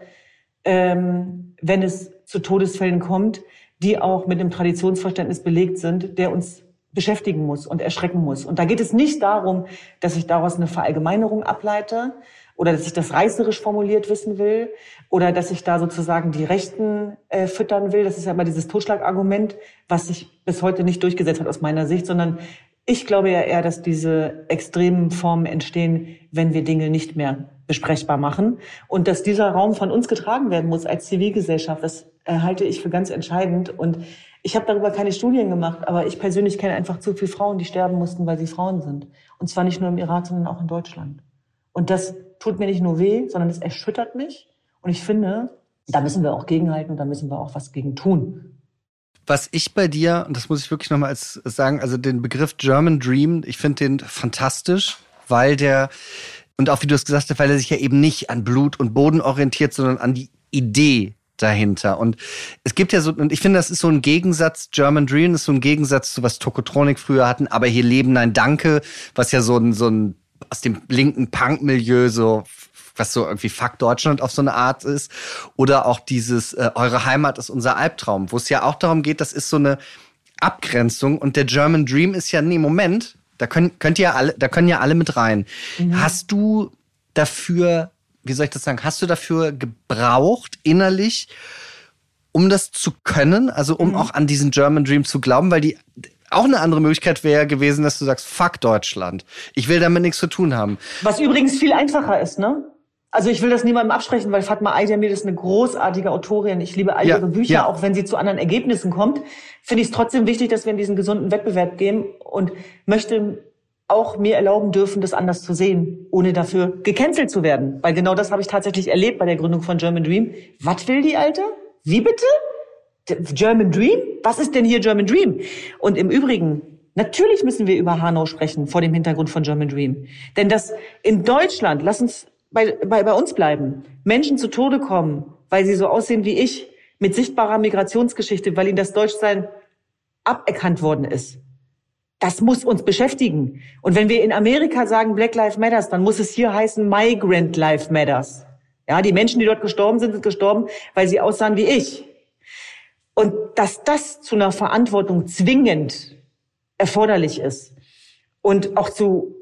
ähm, wenn es zu Todesfällen kommt, die auch mit einem Traditionsverständnis belegt sind, der uns beschäftigen muss und erschrecken muss. Und da geht es nicht darum, dass ich daraus eine Verallgemeinerung ableite, oder dass ich das reißerisch formuliert wissen will oder dass ich da sozusagen die Rechten äh, füttern will. Das ist ja immer dieses Totschlagargument, was sich bis heute nicht durchgesetzt hat aus meiner Sicht, sondern ich glaube ja eher, dass diese extremen Formen entstehen, wenn wir Dinge nicht mehr besprechbar machen und dass dieser Raum von uns getragen werden muss als Zivilgesellschaft. Das äh, halte ich für ganz entscheidend und ich habe darüber keine Studien gemacht, aber ich persönlich kenne einfach zu viele Frauen, die sterben mussten, weil sie Frauen sind. Und zwar nicht nur im Irak, sondern auch in Deutschland. Und das tut mir nicht nur weh, sondern es erschüttert mich. Und ich finde, da müssen wir auch gegenhalten und da müssen wir auch was gegen tun. Was ich bei dir, und das muss ich wirklich nochmal als sagen, also den Begriff German Dream, ich finde den fantastisch, weil der, und auch wie du es gesagt hast, weil er sich ja eben nicht an Blut und Boden orientiert, sondern an die Idee dahinter. Und es gibt ja so, und ich finde, das ist so ein Gegensatz, German Dream ist so ein Gegensatz zu was Tokotronik früher hatten, aber hier leben ein Danke, was ja so ein, so ein aus dem linken Punk-Milieu so was so irgendwie Fuck Deutschland auf so eine Art ist. Oder auch dieses äh, Eure Heimat ist unser Albtraum, wo es ja auch darum geht, das ist so eine Abgrenzung und der German Dream ist ja, nee, Moment, da können, könnt ihr alle, da können ja alle mit rein. Mhm. Hast du dafür, wie soll ich das sagen, hast du dafür gebraucht, innerlich, um das zu können, also um mhm. auch an diesen German Dream zu glauben, weil die auch eine andere Möglichkeit wäre gewesen, dass du sagst, fuck Deutschland. Ich will damit nichts zu tun haben. Was übrigens viel einfacher ist, ne? Also ich will das niemandem absprechen, weil Fatma Aydemir ist eine großartige Autorin. Ich liebe all ihre Bücher, ja. auch wenn sie zu anderen Ergebnissen kommt. Finde ich es trotzdem wichtig, dass wir in diesen gesunden Wettbewerb gehen und möchte auch mir erlauben dürfen, das anders zu sehen, ohne dafür gecancelt zu werden. Weil genau das habe ich tatsächlich erlebt bei der Gründung von German Dream. Was will die Alte? Wie bitte? German Dream? Was ist denn hier German Dream? Und im Übrigen, natürlich müssen wir über Hanau sprechen vor dem Hintergrund von German Dream. Denn dass in Deutschland, lass uns bei, bei, bei uns bleiben, Menschen zu Tode kommen, weil sie so aussehen wie ich, mit sichtbarer Migrationsgeschichte, weil ihnen das Deutschsein aberkannt worden ist. Das muss uns beschäftigen. Und wenn wir in Amerika sagen Black Lives Matters, dann muss es hier heißen Migrant Life Matters. Ja, die Menschen, die dort gestorben sind, sind gestorben, weil sie aussahen wie ich. Und dass das zu einer Verantwortung zwingend erforderlich ist und auch zu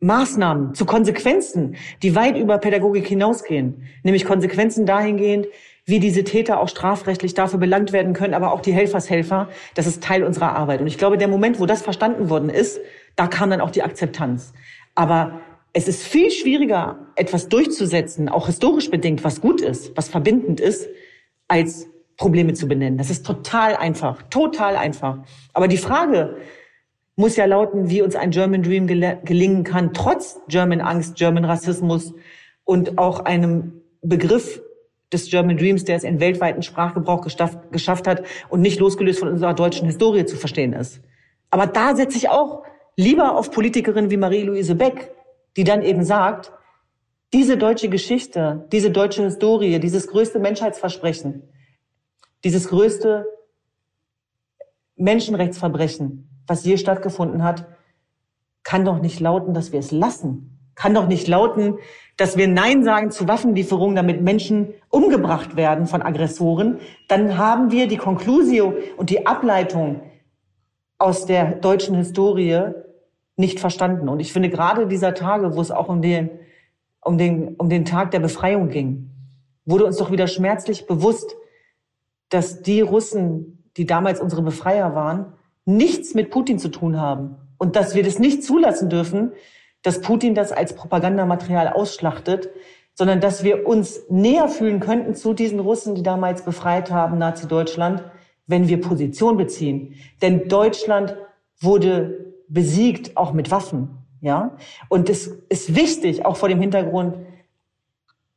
Maßnahmen, zu Konsequenzen, die weit über Pädagogik hinausgehen, nämlich Konsequenzen dahingehend, wie diese Täter auch strafrechtlich dafür belangt werden können, aber auch die Helfershelfer, das ist Teil unserer Arbeit. Und ich glaube, der Moment, wo das verstanden worden ist, da kam dann auch die Akzeptanz. Aber es ist viel schwieriger, etwas durchzusetzen, auch historisch bedingt, was gut ist, was verbindend ist, als Probleme zu benennen. Das ist total einfach, total einfach. Aber die Frage muss ja lauten, wie uns ein German Dream gel gelingen kann, trotz German Angst, German Rassismus und auch einem Begriff des German Dreams, der es in weltweiten Sprachgebrauch geschafft hat und nicht losgelöst von unserer deutschen Historie zu verstehen ist. Aber da setze ich auch lieber auf Politikerinnen wie Marie-Louise Beck, die dann eben sagt, diese deutsche Geschichte, diese deutsche Historie, dieses größte Menschheitsversprechen, dieses größte Menschenrechtsverbrechen, was je stattgefunden hat, kann doch nicht lauten, dass wir es lassen. Kann doch nicht lauten, dass wir Nein sagen zu Waffenlieferungen, damit Menschen umgebracht werden von Aggressoren. Dann haben wir die Conclusio und die Ableitung aus der deutschen Historie nicht verstanden. Und ich finde gerade dieser Tage, wo es auch um den, um den, um den Tag der Befreiung ging, wurde uns doch wieder schmerzlich bewusst, dass die Russen, die damals unsere Befreier waren, nichts mit Putin zu tun haben und dass wir das nicht zulassen dürfen, dass Putin das als Propagandamaterial ausschlachtet, sondern dass wir uns näher fühlen könnten zu diesen Russen, die damals befreit haben, Nazi-Deutschland, wenn wir Position beziehen. Denn Deutschland wurde besiegt, auch mit Waffen. Ja? Und es ist wichtig, auch vor dem Hintergrund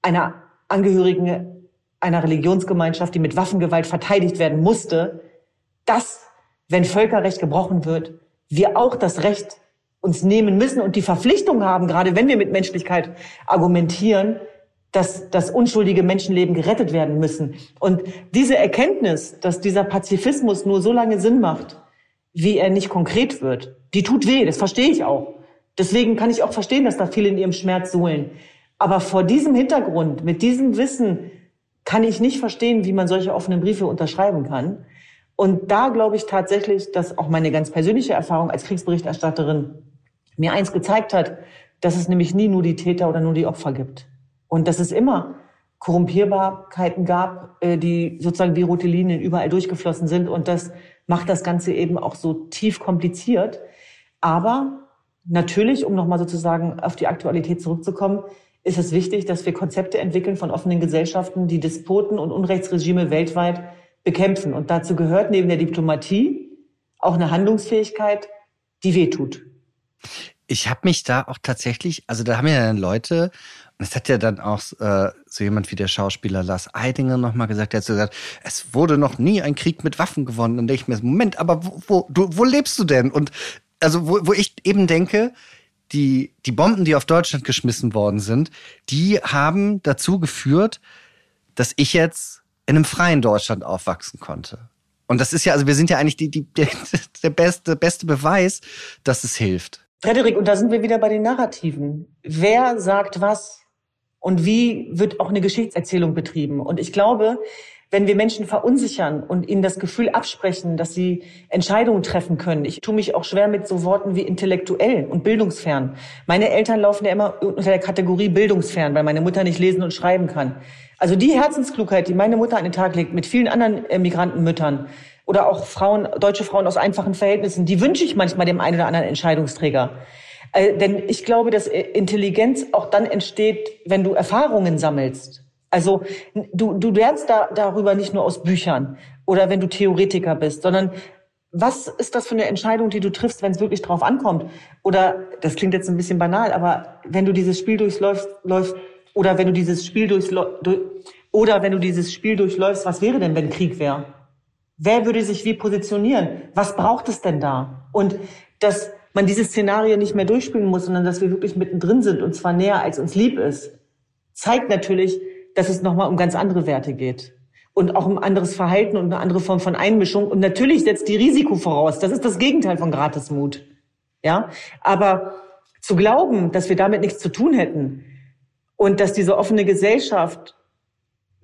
einer Angehörigen einer Religionsgemeinschaft, die mit Waffengewalt verteidigt werden musste, dass, wenn Völkerrecht gebrochen wird, wir auch das Recht uns nehmen müssen und die Verpflichtung haben, gerade wenn wir mit Menschlichkeit argumentieren, dass, dass unschuldige Menschenleben gerettet werden müssen. Und diese Erkenntnis, dass dieser Pazifismus nur so lange Sinn macht, wie er nicht konkret wird, die tut weh, das verstehe ich auch. Deswegen kann ich auch verstehen, dass da viele in ihrem Schmerz suhlen. Aber vor diesem Hintergrund, mit diesem Wissen, kann ich nicht verstehen, wie man solche offenen Briefe unterschreiben kann. Und da glaube ich tatsächlich, dass auch meine ganz persönliche Erfahrung als Kriegsberichterstatterin mir eins gezeigt hat, dass es nämlich nie nur die Täter oder nur die Opfer gibt. Und dass es immer Korrumpierbarkeiten gab, äh, die sozusagen wie rote Linien überall durchgeflossen sind. Und das macht das Ganze eben auch so tief kompliziert. Aber natürlich, um nochmal sozusagen auf die Aktualität zurückzukommen, ist es wichtig, dass wir Konzepte entwickeln von offenen Gesellschaften, die Despoten und Unrechtsregime weltweit bekämpfen. Und dazu gehört neben der Diplomatie auch eine Handlungsfähigkeit, die wehtut. Ich habe mich da auch tatsächlich, also da haben ja dann Leute, und es hat ja dann auch äh, so jemand wie der Schauspieler Lars Eidinger nochmal gesagt, der hat so gesagt, es wurde noch nie ein Krieg mit Waffen gewonnen. Und denke ich mir, Moment, aber wo, wo, du, wo lebst du denn? Und also wo, wo ich eben denke, die, die Bomben, die auf Deutschland geschmissen worden sind, die haben dazu geführt, dass ich jetzt in einem freien Deutschland aufwachsen konnte. Und das ist ja, also wir sind ja eigentlich die, die, der, beste, beste Beweis, dass es hilft. Frederik, und da sind wir wieder bei den Narrativen. Wer sagt was? Und wie wird auch eine Geschichtserzählung betrieben? Und ich glaube, wenn wir Menschen verunsichern und ihnen das Gefühl absprechen, dass sie Entscheidungen treffen können. Ich tue mich auch schwer mit so Worten wie intellektuell und bildungsfern. Meine Eltern laufen ja immer unter der Kategorie bildungsfern, weil meine Mutter nicht lesen und schreiben kann. Also die Herzensklugheit, die meine Mutter an den Tag legt, mit vielen anderen äh, Migrantenmüttern oder auch Frauen, deutsche Frauen aus einfachen Verhältnissen, die wünsche ich manchmal dem einen oder anderen Entscheidungsträger. Äh, denn ich glaube, dass äh, Intelligenz auch dann entsteht, wenn du Erfahrungen sammelst. Also du, du lernst da, darüber nicht nur aus Büchern oder wenn du Theoretiker bist, sondern was ist das für eine Entscheidung, die du triffst, wenn es wirklich drauf ankommt? Oder, das klingt jetzt ein bisschen banal, aber wenn du dieses Spiel durchläufst, läufst, oder wenn du dieses Spiel durchläufst, oder wenn du dieses Spiel durchläufst, was wäre denn, wenn Krieg wäre? Wer würde sich wie positionieren? Was braucht es denn da? Und dass man diese Szenarien nicht mehr durchspielen muss, sondern dass wir wirklich mittendrin sind und zwar näher als uns lieb ist, zeigt natürlich, dass es nochmal um ganz andere Werte geht. Und auch um anderes Verhalten und eine andere Form von Einmischung. Und natürlich setzt die Risiko voraus. Das ist das Gegenteil von Gratismut. Ja. Aber zu glauben, dass wir damit nichts zu tun hätten und dass diese offene Gesellschaft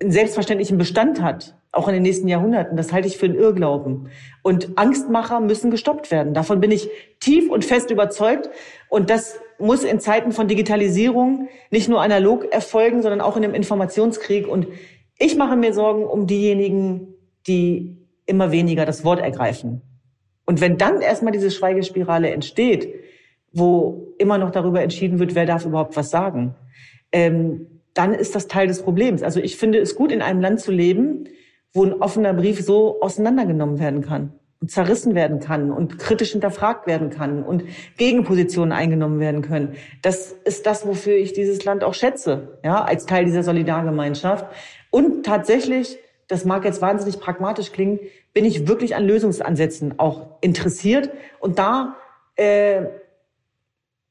einen selbstverständlichen Bestand hat, auch in den nächsten Jahrhunderten, das halte ich für einen Irrglauben. Und Angstmacher müssen gestoppt werden. Davon bin ich tief und fest überzeugt. Und das muss in Zeiten von Digitalisierung nicht nur analog erfolgen, sondern auch in einem Informationskrieg. Und ich mache mir Sorgen um diejenigen, die immer weniger das Wort ergreifen. Und wenn dann erstmal diese Schweigespirale entsteht, wo immer noch darüber entschieden wird, wer darf überhaupt was sagen, ähm, dann ist das Teil des Problems. Also ich finde es gut, in einem Land zu leben, wo ein offener Brief so auseinandergenommen werden kann zerrissen werden kann und kritisch hinterfragt werden kann und Gegenpositionen eingenommen werden können. Das ist das, wofür ich dieses Land auch schätze, ja, als Teil dieser Solidargemeinschaft. Und tatsächlich, das mag jetzt wahnsinnig pragmatisch klingen, bin ich wirklich an Lösungsansätzen auch interessiert. Und da äh,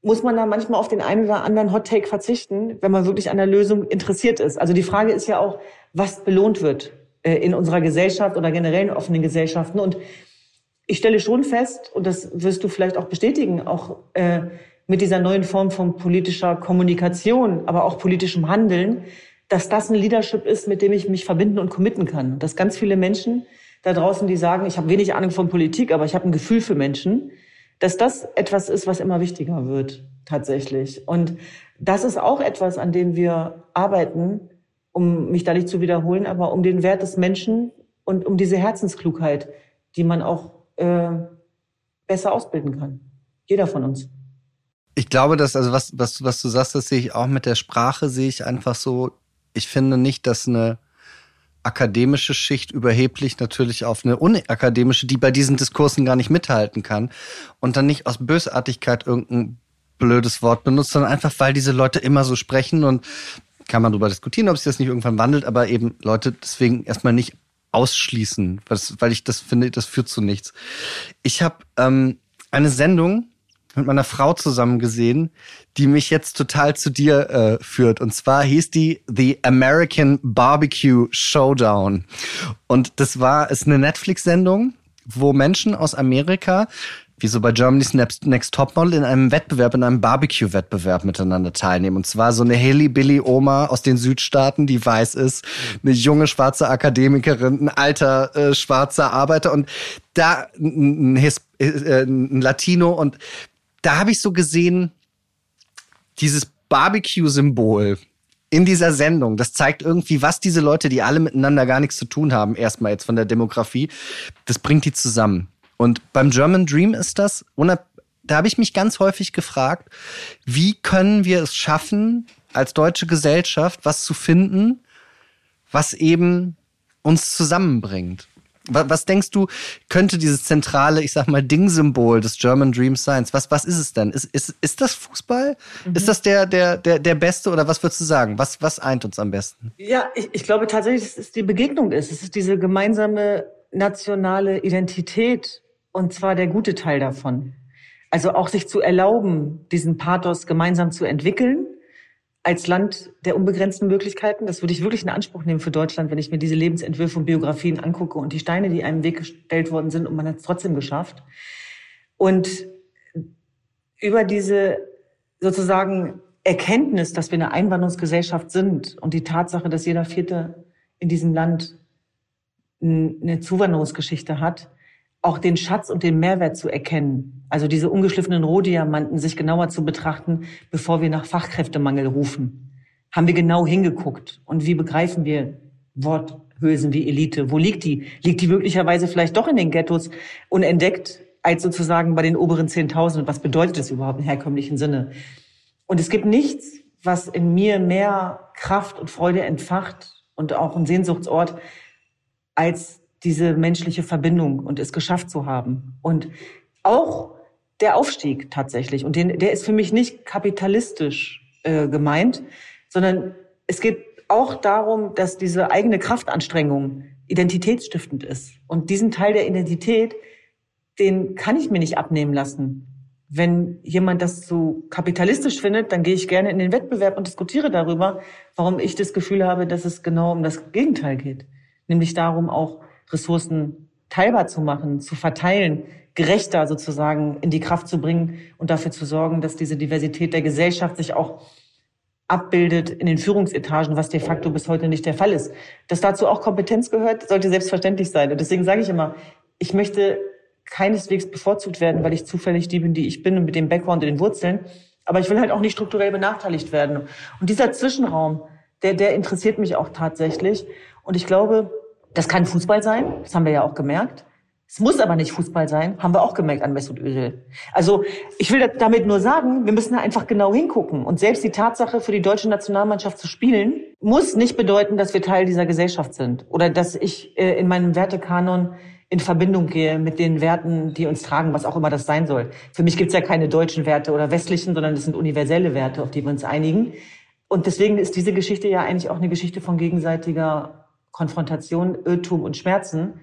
muss man da manchmal auf den einen oder anderen Hot Take verzichten, wenn man wirklich an der Lösung interessiert ist. Also die Frage ist ja auch, was belohnt wird äh, in unserer Gesellschaft oder generell in offenen Gesellschaften. Und ich stelle schon fest, und das wirst du vielleicht auch bestätigen, auch äh, mit dieser neuen Form von politischer Kommunikation, aber auch politischem Handeln, dass das ein Leadership ist, mit dem ich mich verbinden und committen kann. Dass ganz viele Menschen da draußen, die sagen, ich habe wenig Ahnung von Politik, aber ich habe ein Gefühl für Menschen, dass das etwas ist, was immer wichtiger wird, tatsächlich. Und das ist auch etwas, an dem wir arbeiten, um mich da nicht zu wiederholen, aber um den Wert des Menschen und um diese Herzensklugheit, die man auch äh, besser ausbilden kann. Jeder von uns. Ich glaube, dass, also was, was, was du sagst, das sehe ich auch mit der Sprache, sehe ich einfach so, ich finde nicht, dass eine akademische Schicht überheblich natürlich auf eine unakademische, die bei diesen Diskursen gar nicht mithalten kann und dann nicht aus Bösartigkeit irgendein blödes Wort benutzt, sondern einfach, weil diese Leute immer so sprechen und kann man darüber diskutieren, ob sich das nicht irgendwann wandelt, aber eben Leute deswegen erstmal nicht ausschließen, weil ich das finde, das führt zu nichts. Ich habe ähm, eine Sendung mit meiner Frau zusammen gesehen, die mich jetzt total zu dir äh, führt. Und zwar hieß die The American Barbecue Showdown. Und das war, ist eine Netflix-Sendung, wo Menschen aus Amerika wie so bei Germany's Next Topmodel in einem Wettbewerb, in einem Barbecue-Wettbewerb miteinander teilnehmen. Und zwar so eine Hilly-Billy-Oma aus den Südstaaten, die weiß ist, eine junge schwarze Akademikerin, ein alter äh, schwarzer Arbeiter und da ein, ein, äh, ein Latino und da habe ich so gesehen, dieses Barbecue-Symbol in dieser Sendung, das zeigt irgendwie, was diese Leute, die alle miteinander gar nichts zu tun haben, erstmal jetzt von der Demografie, das bringt die zusammen. Und beim German Dream ist das, da habe ich mich ganz häufig gefragt, wie können wir es schaffen, als deutsche Gesellschaft was zu finden, was eben uns zusammenbringt. Was denkst du, könnte dieses zentrale, ich sag mal, Ding-Symbol des German Dreams sein? Was, was ist es denn? Ist, ist, ist das Fußball? Mhm. Ist das der, der, der, der beste oder was würdest du sagen? Was, was eint uns am besten? Ja, ich, ich glaube tatsächlich, dass es die Begegnung ist. Es ist diese gemeinsame nationale Identität und zwar der gute Teil davon. Also auch sich zu erlauben, diesen Pathos gemeinsam zu entwickeln als Land der unbegrenzten Möglichkeiten. Das würde ich wirklich in Anspruch nehmen für Deutschland, wenn ich mir diese Lebensentwürfe und Biografien angucke und die Steine, die einem Weg gestellt worden sind und man hat es trotzdem geschafft. Und über diese sozusagen Erkenntnis, dass wir eine Einwanderungsgesellschaft sind und die Tatsache, dass jeder Vierte in diesem Land eine Zuwanderungsgeschichte hat, auch den Schatz und den Mehrwert zu erkennen. Also diese ungeschliffenen Rohdiamanten sich genauer zu betrachten, bevor wir nach Fachkräftemangel rufen. Haben wir genau hingeguckt und wie begreifen wir Worthülsen wie Elite? Wo liegt die? Liegt die möglicherweise vielleicht doch in den Ghettos unentdeckt als sozusagen bei den oberen 10.000? Was bedeutet das überhaupt im herkömmlichen Sinne? Und es gibt nichts, was in mir mehr Kraft und Freude entfacht und auch ein Sehnsuchtsort als diese menschliche Verbindung und es geschafft zu haben. Und auch der Aufstieg tatsächlich, und den, der ist für mich nicht kapitalistisch äh, gemeint, sondern es geht auch darum, dass diese eigene Kraftanstrengung identitätsstiftend ist. Und diesen Teil der Identität, den kann ich mir nicht abnehmen lassen. Wenn jemand das so kapitalistisch findet, dann gehe ich gerne in den Wettbewerb und diskutiere darüber, warum ich das Gefühl habe, dass es genau um das Gegenteil geht. Nämlich darum, auch Ressourcen teilbar zu machen, zu verteilen, gerechter sozusagen in die Kraft zu bringen und dafür zu sorgen, dass diese Diversität der Gesellschaft sich auch abbildet in den Führungsetagen, was de facto bis heute nicht der Fall ist. Dass dazu auch Kompetenz gehört, sollte selbstverständlich sein. Und deswegen sage ich immer, ich möchte keineswegs bevorzugt werden, weil ich zufällig die bin, die ich bin und mit dem Background und den Wurzeln. Aber ich will halt auch nicht strukturell benachteiligt werden. Und dieser Zwischenraum, der, der interessiert mich auch tatsächlich. Und ich glaube, das kann Fußball sein, das haben wir ja auch gemerkt. Es muss aber nicht Fußball sein, haben wir auch gemerkt an Mesut Özil. Also ich will damit nur sagen, wir müssen da einfach genau hingucken. Und selbst die Tatsache, für die deutsche Nationalmannschaft zu spielen, muss nicht bedeuten, dass wir Teil dieser Gesellschaft sind oder dass ich äh, in meinem Wertekanon in Verbindung gehe mit den Werten, die uns tragen, was auch immer das sein soll. Für mich gibt's ja keine deutschen Werte oder westlichen, sondern das sind universelle Werte, auf die wir uns einigen. Und deswegen ist diese Geschichte ja eigentlich auch eine Geschichte von gegenseitiger Konfrontation, Irrtum und Schmerzen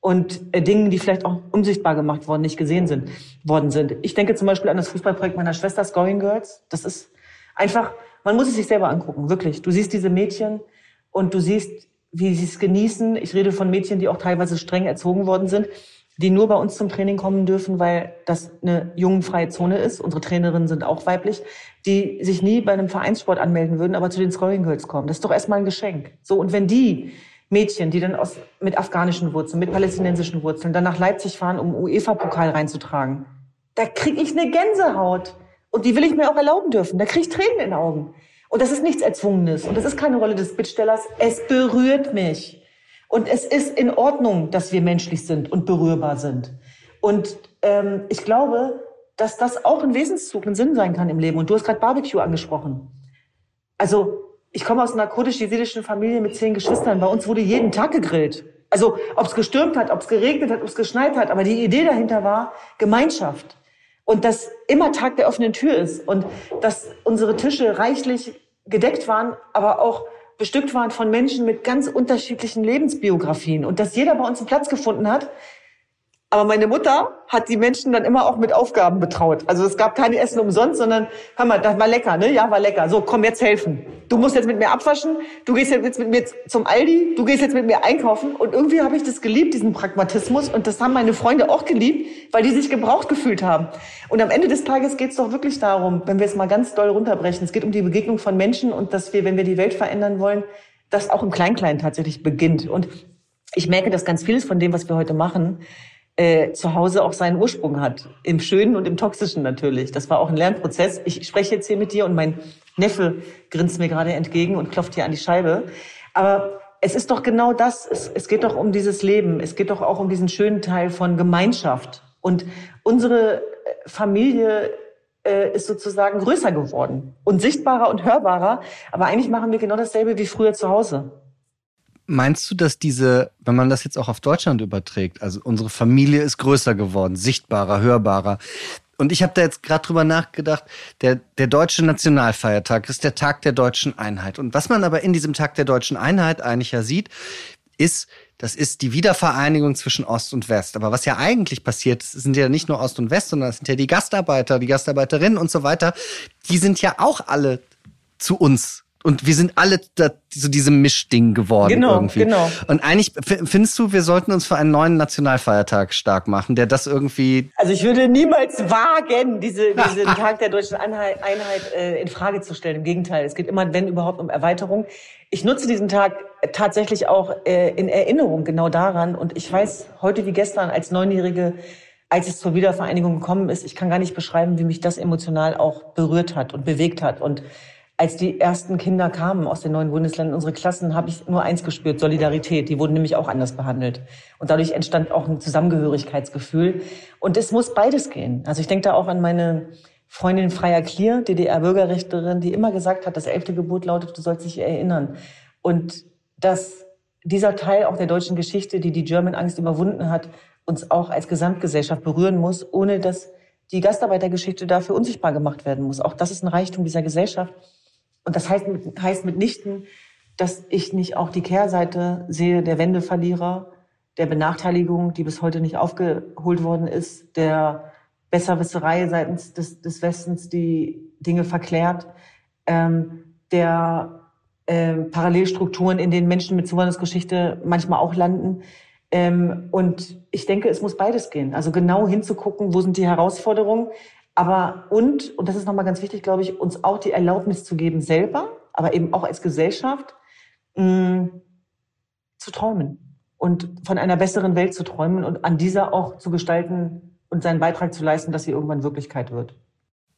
und äh, Dingen, die vielleicht auch unsichtbar gemacht worden, nicht gesehen sind, worden sind. Ich denke zum Beispiel an das Fußballprojekt meiner Schwester Scoring Girls. Das ist einfach, man muss es sich selber angucken, wirklich. Du siehst diese Mädchen und du siehst, wie sie es genießen. Ich rede von Mädchen, die auch teilweise streng erzogen worden sind, die nur bei uns zum Training kommen dürfen, weil das eine jungenfreie Zone ist. Unsere Trainerinnen sind auch weiblich, die sich nie bei einem Vereinssport anmelden würden, aber zu den Scoring Girls kommen. Das ist doch erstmal ein Geschenk. So, und wenn die Mädchen, die dann aus, mit afghanischen Wurzeln, mit palästinensischen Wurzeln dann nach Leipzig fahren, um UEFA-Pokal reinzutragen, da kriege ich eine Gänsehaut. Und die will ich mir auch erlauben dürfen. Da kriege ich Tränen in den Augen. Und das ist nichts Erzwungenes. Und das ist keine Rolle des Bittstellers. Es berührt mich. Und es ist in Ordnung, dass wir menschlich sind und berührbar sind. Und ähm, ich glaube, dass das auch ein Wesenszug, ein Sinn sein kann im Leben. Und du hast gerade Barbecue angesprochen. Also ich komme aus einer kurdisch-jesidischen Familie mit zehn Geschwistern. Bei uns wurde jeden Tag gegrillt. Also ob es gestürmt hat, ob es geregnet hat, ob es geschneit hat. Aber die Idee dahinter war Gemeinschaft. Und dass immer Tag der offenen Tür ist. Und dass unsere Tische reichlich gedeckt waren, aber auch bestückt waren von Menschen mit ganz unterschiedlichen Lebensbiografien. Und dass jeder bei uns einen Platz gefunden hat, aber meine Mutter hat die Menschen dann immer auch mit Aufgaben betraut. Also es gab keine Essen umsonst, sondern, hör mal, das war lecker, ne? Ja, war lecker. So, komm jetzt helfen. Du musst jetzt mit mir abwaschen, du gehst jetzt mit mir zum Aldi, du gehst jetzt mit mir einkaufen. Und irgendwie habe ich das geliebt, diesen Pragmatismus. Und das haben meine Freunde auch geliebt, weil die sich gebraucht gefühlt haben. Und am Ende des Tages geht es doch wirklich darum, wenn wir es mal ganz doll runterbrechen, es geht um die Begegnung von Menschen und dass wir, wenn wir die Welt verändern wollen, das auch im Kleinklein tatsächlich beginnt. Und ich merke, dass ganz vieles von dem, was wir heute machen, äh, zu Hause auch seinen Ursprung hat. Im Schönen und im Toxischen natürlich. Das war auch ein Lernprozess. Ich spreche jetzt hier mit dir und mein Neffe grinst mir gerade entgegen und klopft hier an die Scheibe. Aber es ist doch genau das. Es, es geht doch um dieses Leben. Es geht doch auch um diesen schönen Teil von Gemeinschaft. Und unsere äh, Familie äh, ist sozusagen größer geworden und sichtbarer und hörbarer. Aber eigentlich machen wir genau dasselbe wie früher zu Hause. Meinst du, dass diese, wenn man das jetzt auch auf Deutschland überträgt, also unsere Familie ist größer geworden, sichtbarer, hörbarer. Und ich habe da jetzt gerade drüber nachgedacht, der, der deutsche Nationalfeiertag ist der Tag der deutschen Einheit. Und was man aber in diesem Tag der deutschen Einheit eigentlich ja sieht, ist, das ist die Wiedervereinigung zwischen Ost und West. Aber was ja eigentlich passiert, sind ja nicht nur Ost und West, sondern es sind ja die Gastarbeiter, die Gastarbeiterinnen und so weiter. Die sind ja auch alle zu uns und wir sind alle da, so diesem Mischding geworden genau, irgendwie. Genau. Und eigentlich findest du, wir sollten uns für einen neuen Nationalfeiertag stark machen, der das irgendwie. Also ich würde niemals wagen, diese, diesen Tag der deutschen Einheit, Einheit äh, in Frage zu stellen. Im Gegenteil, es geht immer, wenn überhaupt, um Erweiterung. Ich nutze diesen Tag tatsächlich auch äh, in Erinnerung genau daran. Und ich weiß heute wie gestern als Neunjährige, als es zur Wiedervereinigung gekommen ist, ich kann gar nicht beschreiben, wie mich das emotional auch berührt hat und bewegt hat und als die ersten Kinder kamen aus den neuen Bundesländern, unsere Klassen, habe ich nur eins gespürt, Solidarität. Die wurden nämlich auch anders behandelt. Und dadurch entstand auch ein Zusammengehörigkeitsgefühl. Und es muss beides gehen. Also ich denke da auch an meine Freundin Freier Klier, DDR-Bürgerrechterin, die immer gesagt hat, das elfte Gebot lautet, du sollst dich erinnern. Und dass dieser Teil auch der deutschen Geschichte, die die German Angst überwunden hat, uns auch als Gesamtgesellschaft berühren muss, ohne dass die Gastarbeitergeschichte dafür unsichtbar gemacht werden muss. Auch das ist ein Reichtum dieser Gesellschaft. Und das heißt, heißt mitnichten, dass ich nicht auch die Kehrseite sehe der Wendeverlierer, der Benachteiligung, die bis heute nicht aufgeholt worden ist, der Besserwisserei seitens des, des Westens, die Dinge verklärt, ähm, der äh, Parallelstrukturen, in denen Menschen mit Zuwanderungsgeschichte manchmal auch landen. Ähm, und ich denke, es muss beides gehen. Also genau hinzugucken, wo sind die Herausforderungen, aber und, und das ist nochmal ganz wichtig, glaube ich, uns auch die Erlaubnis zu geben, selber, aber eben auch als Gesellschaft, mh, mm, zu träumen und von einer besseren Welt zu träumen und an dieser auch zu gestalten und seinen Beitrag zu leisten, dass sie irgendwann Wirklichkeit wird.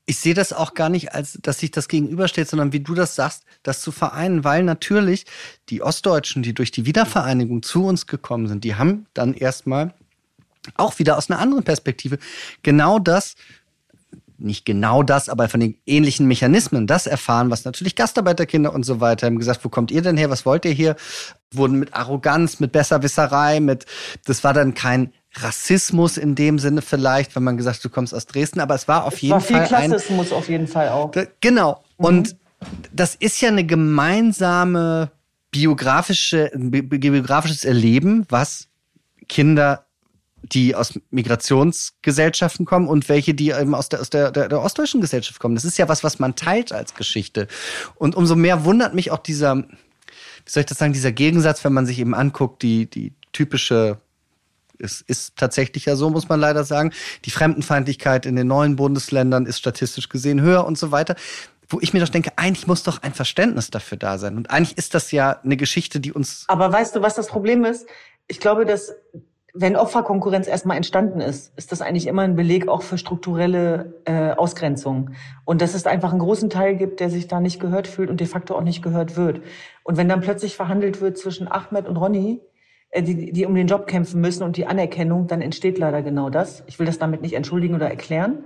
Ich sehe das auch gar nicht, als dass sich das gegenübersteht, sondern wie du das sagst, das zu vereinen, weil natürlich die Ostdeutschen, die durch die Wiedervereinigung zu uns gekommen sind, die haben dann erstmal auch wieder aus einer anderen Perspektive genau das nicht genau das, aber von den ähnlichen Mechanismen das erfahren, was natürlich Gastarbeiterkinder und so weiter haben gesagt, wo kommt ihr denn her, was wollt ihr hier? Wurden mit Arroganz, mit Besserwisserei, mit, das war dann kein Rassismus in dem Sinne vielleicht, wenn man gesagt, du kommst aus Dresden, aber es war auf es jeden war viel Fall Klassismus ein, auf jeden Fall auch. Genau. Mhm. Und das ist ja eine gemeinsame biografische, biografisches Erleben, was Kinder die aus Migrationsgesellschaften kommen und welche, die eben aus der, aus der, der, der ostdeutschen Gesellschaft kommen. Das ist ja was, was man teilt als Geschichte. Und umso mehr wundert mich auch dieser, wie soll ich das sagen, dieser Gegensatz, wenn man sich eben anguckt, die, die typische es ist tatsächlich ja so, muss man leider sagen. Die Fremdenfeindlichkeit in den neuen Bundesländern ist statistisch gesehen höher und so weiter. Wo ich mir doch denke, eigentlich muss doch ein Verständnis dafür da sein. Und eigentlich ist das ja eine Geschichte, die uns. Aber weißt du, was das Problem ist? Ich glaube, dass wenn Opferkonkurrenz erstmal entstanden ist, ist das eigentlich immer ein Beleg auch für strukturelle äh, Ausgrenzung. Und dass es einfach einen großen Teil gibt, der sich da nicht gehört fühlt und de facto auch nicht gehört wird. Und wenn dann plötzlich verhandelt wird zwischen Ahmed und Ronny, äh, die, die um den Job kämpfen müssen und die Anerkennung, dann entsteht leider genau das. Ich will das damit nicht entschuldigen oder erklären.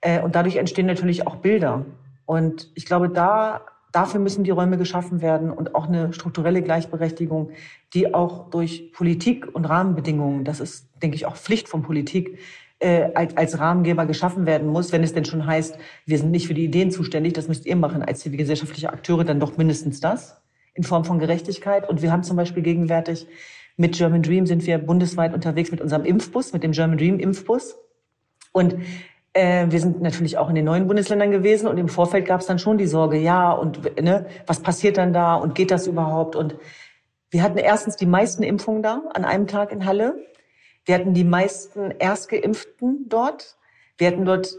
Äh, und dadurch entstehen natürlich auch Bilder. Und ich glaube, da, dafür müssen die Räume geschaffen werden und auch eine strukturelle Gleichberechtigung, die auch durch Politik und Rahmenbedingungen, das ist, denke ich, auch Pflicht von Politik, äh, als, Rahmengeber geschaffen werden muss, wenn es denn schon heißt, wir sind nicht für die Ideen zuständig, das müsst ihr machen als zivilgesellschaftliche Akteure, dann doch mindestens das in Form von Gerechtigkeit. Und wir haben zum Beispiel gegenwärtig mit German Dream sind wir bundesweit unterwegs mit unserem Impfbus, mit dem German Dream Impfbus. Und äh, wir sind natürlich auch in den neuen Bundesländern gewesen und im Vorfeld gab es dann schon die Sorge, ja, und ne, was passiert dann da und geht das überhaupt? Und wir hatten erstens die meisten Impfungen da an einem Tag in Halle. Wir hatten die meisten Erstgeimpften dort. Wir hatten dort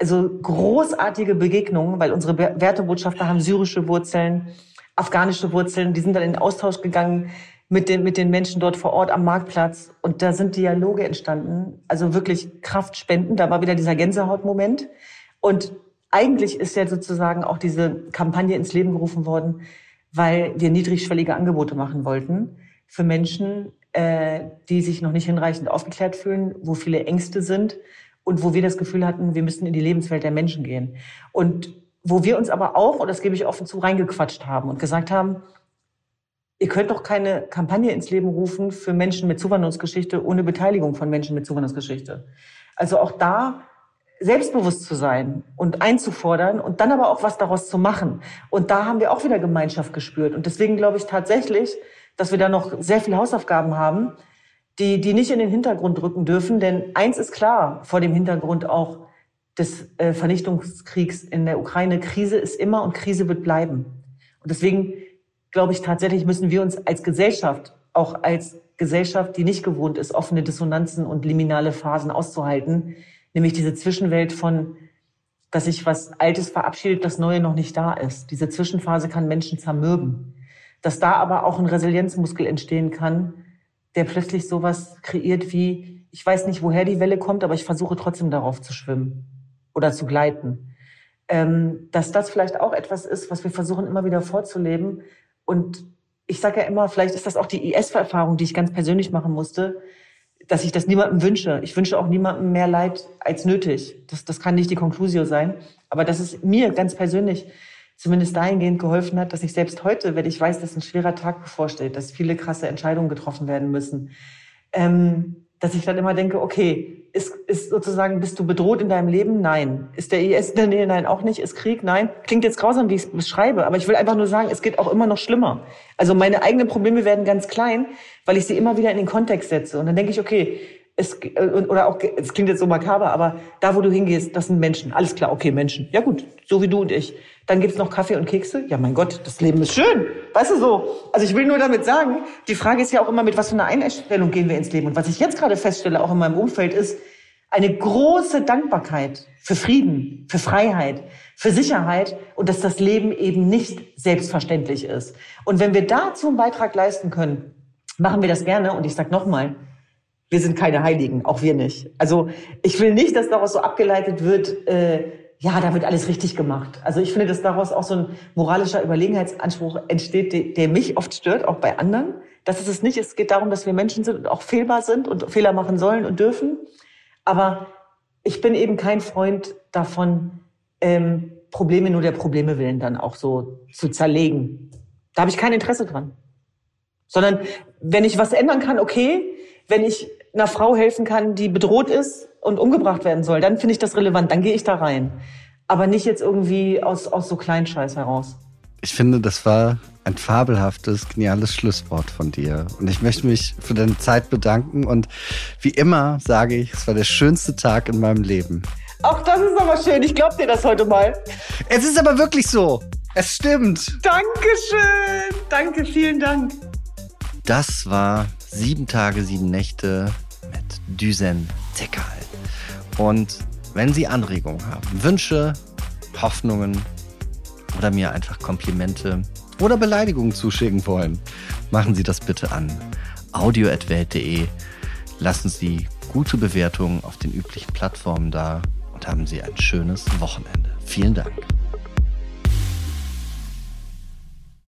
also großartige Begegnungen, weil unsere Wertebotschafter haben syrische Wurzeln, afghanische Wurzeln. Die sind dann in den Austausch gegangen mit den, mit den Menschen dort vor Ort am Marktplatz. Und da sind Dialoge entstanden, also wirklich Kraftspenden. Da war wieder dieser Gänsehautmoment. Und eigentlich ist ja sozusagen auch diese Kampagne ins Leben gerufen worden, weil wir niedrigschwellige Angebote machen wollten für Menschen, äh, die sich noch nicht hinreichend aufgeklärt fühlen, wo viele Ängste sind und wo wir das Gefühl hatten, wir müssen in die Lebenswelt der Menschen gehen. Und wo wir uns aber auch, und das gebe ich offen zu, reingequatscht haben und gesagt haben, Ihr könnt doch keine Kampagne ins Leben rufen für Menschen mit Zuwanderungsgeschichte ohne Beteiligung von Menschen mit Zuwanderungsgeschichte. Also auch da selbstbewusst zu sein und einzufordern und dann aber auch was daraus zu machen. Und da haben wir auch wieder Gemeinschaft gespürt. Und deswegen glaube ich tatsächlich, dass wir da noch sehr viele Hausaufgaben haben, die, die nicht in den Hintergrund rücken dürfen. Denn eins ist klar vor dem Hintergrund auch des äh, Vernichtungskriegs in der Ukraine. Krise ist immer und Krise wird bleiben. Und deswegen glaube ich, tatsächlich müssen wir uns als Gesellschaft, auch als Gesellschaft, die nicht gewohnt ist, offene Dissonanzen und liminale Phasen auszuhalten, nämlich diese Zwischenwelt von, dass sich was Altes verabschiedet, das Neue noch nicht da ist. Diese Zwischenphase kann Menschen zermürben. Dass da aber auch ein Resilienzmuskel entstehen kann, der plötzlich sowas kreiert wie, ich weiß nicht, woher die Welle kommt, aber ich versuche trotzdem darauf zu schwimmen oder zu gleiten. Ähm, dass das vielleicht auch etwas ist, was wir versuchen immer wieder vorzuleben, und ich sage ja immer, vielleicht ist das auch die IS-Erfahrung, die ich ganz persönlich machen musste, dass ich das niemandem wünsche. Ich wünsche auch niemandem mehr Leid als nötig. Das, das kann nicht die Conclusio sein. Aber dass es mir ganz persönlich zumindest dahingehend geholfen hat, dass ich selbst heute, wenn ich weiß, dass ein schwerer Tag bevorsteht, dass viele krasse Entscheidungen getroffen werden müssen, ähm, dass ich dann immer denke, okay, ist, ist sozusagen, bist du bedroht in deinem Leben? Nein. Ist der IS in der Nähe? Nein, auch nicht. Ist Krieg? Nein. Klingt jetzt grausam, wie ich es beschreibe, aber ich will einfach nur sagen, es geht auch immer noch schlimmer. Also meine eigenen Probleme werden ganz klein, weil ich sie immer wieder in den Kontext setze. Und dann denke ich, okay, es, oder auch, es klingt jetzt so makaber, aber da, wo du hingehst, das sind Menschen. Alles klar, okay, Menschen. Ja gut, so wie du und ich. Dann gibt's noch Kaffee und Kekse. Ja, mein Gott, das Leben ist schön. Weißt du so? Also ich will nur damit sagen, die Frage ist ja auch immer, mit was für einer Einstellung gehen wir ins Leben. Und was ich jetzt gerade feststelle, auch in meinem Umfeld, ist eine große Dankbarkeit für Frieden, für Freiheit, für Sicherheit und dass das Leben eben nicht selbstverständlich ist. Und wenn wir dazu einen Beitrag leisten können, machen wir das gerne. Und ich sage nochmal, wir sind keine Heiligen, auch wir nicht. Also ich will nicht, dass daraus so abgeleitet wird, äh, ja, da wird alles richtig gemacht. Also ich finde, dass daraus auch so ein moralischer Überlegenheitsanspruch entsteht, der, mich oft stört, auch bei anderen. Das ist es nicht. Es geht darum, dass wir Menschen sind und auch fehlbar sind und Fehler machen sollen und dürfen. Aber ich bin eben kein Freund davon, ähm, Probleme nur der Probleme willen dann auch so zu zerlegen. Da habe ich kein Interesse dran. Sondern wenn ich was ändern kann, okay. Wenn ich einer Frau helfen kann, die bedroht ist und umgebracht werden soll, dann finde ich das relevant, dann gehe ich da rein. Aber nicht jetzt irgendwie aus, aus so Kleinscheiß heraus. Ich finde, das war ein fabelhaftes, geniales Schlusswort von dir. Und ich möchte mich für deine Zeit bedanken. Und wie immer sage ich, es war der schönste Tag in meinem Leben. Ach, das ist aber schön. Ich glaube dir das heute mal. Es ist aber wirklich so. Es stimmt. Dankeschön. Danke, vielen Dank. Das war sieben Tage, sieben Nächte Düsen Tekal. Und wenn Sie Anregungen haben, Wünsche, Hoffnungen oder mir einfach Komplimente oder Beleidigungen zuschicken wollen, machen Sie das bitte an audio.welt.de. Lassen Sie gute Bewertungen auf den üblichen Plattformen da und haben Sie ein schönes Wochenende. Vielen Dank.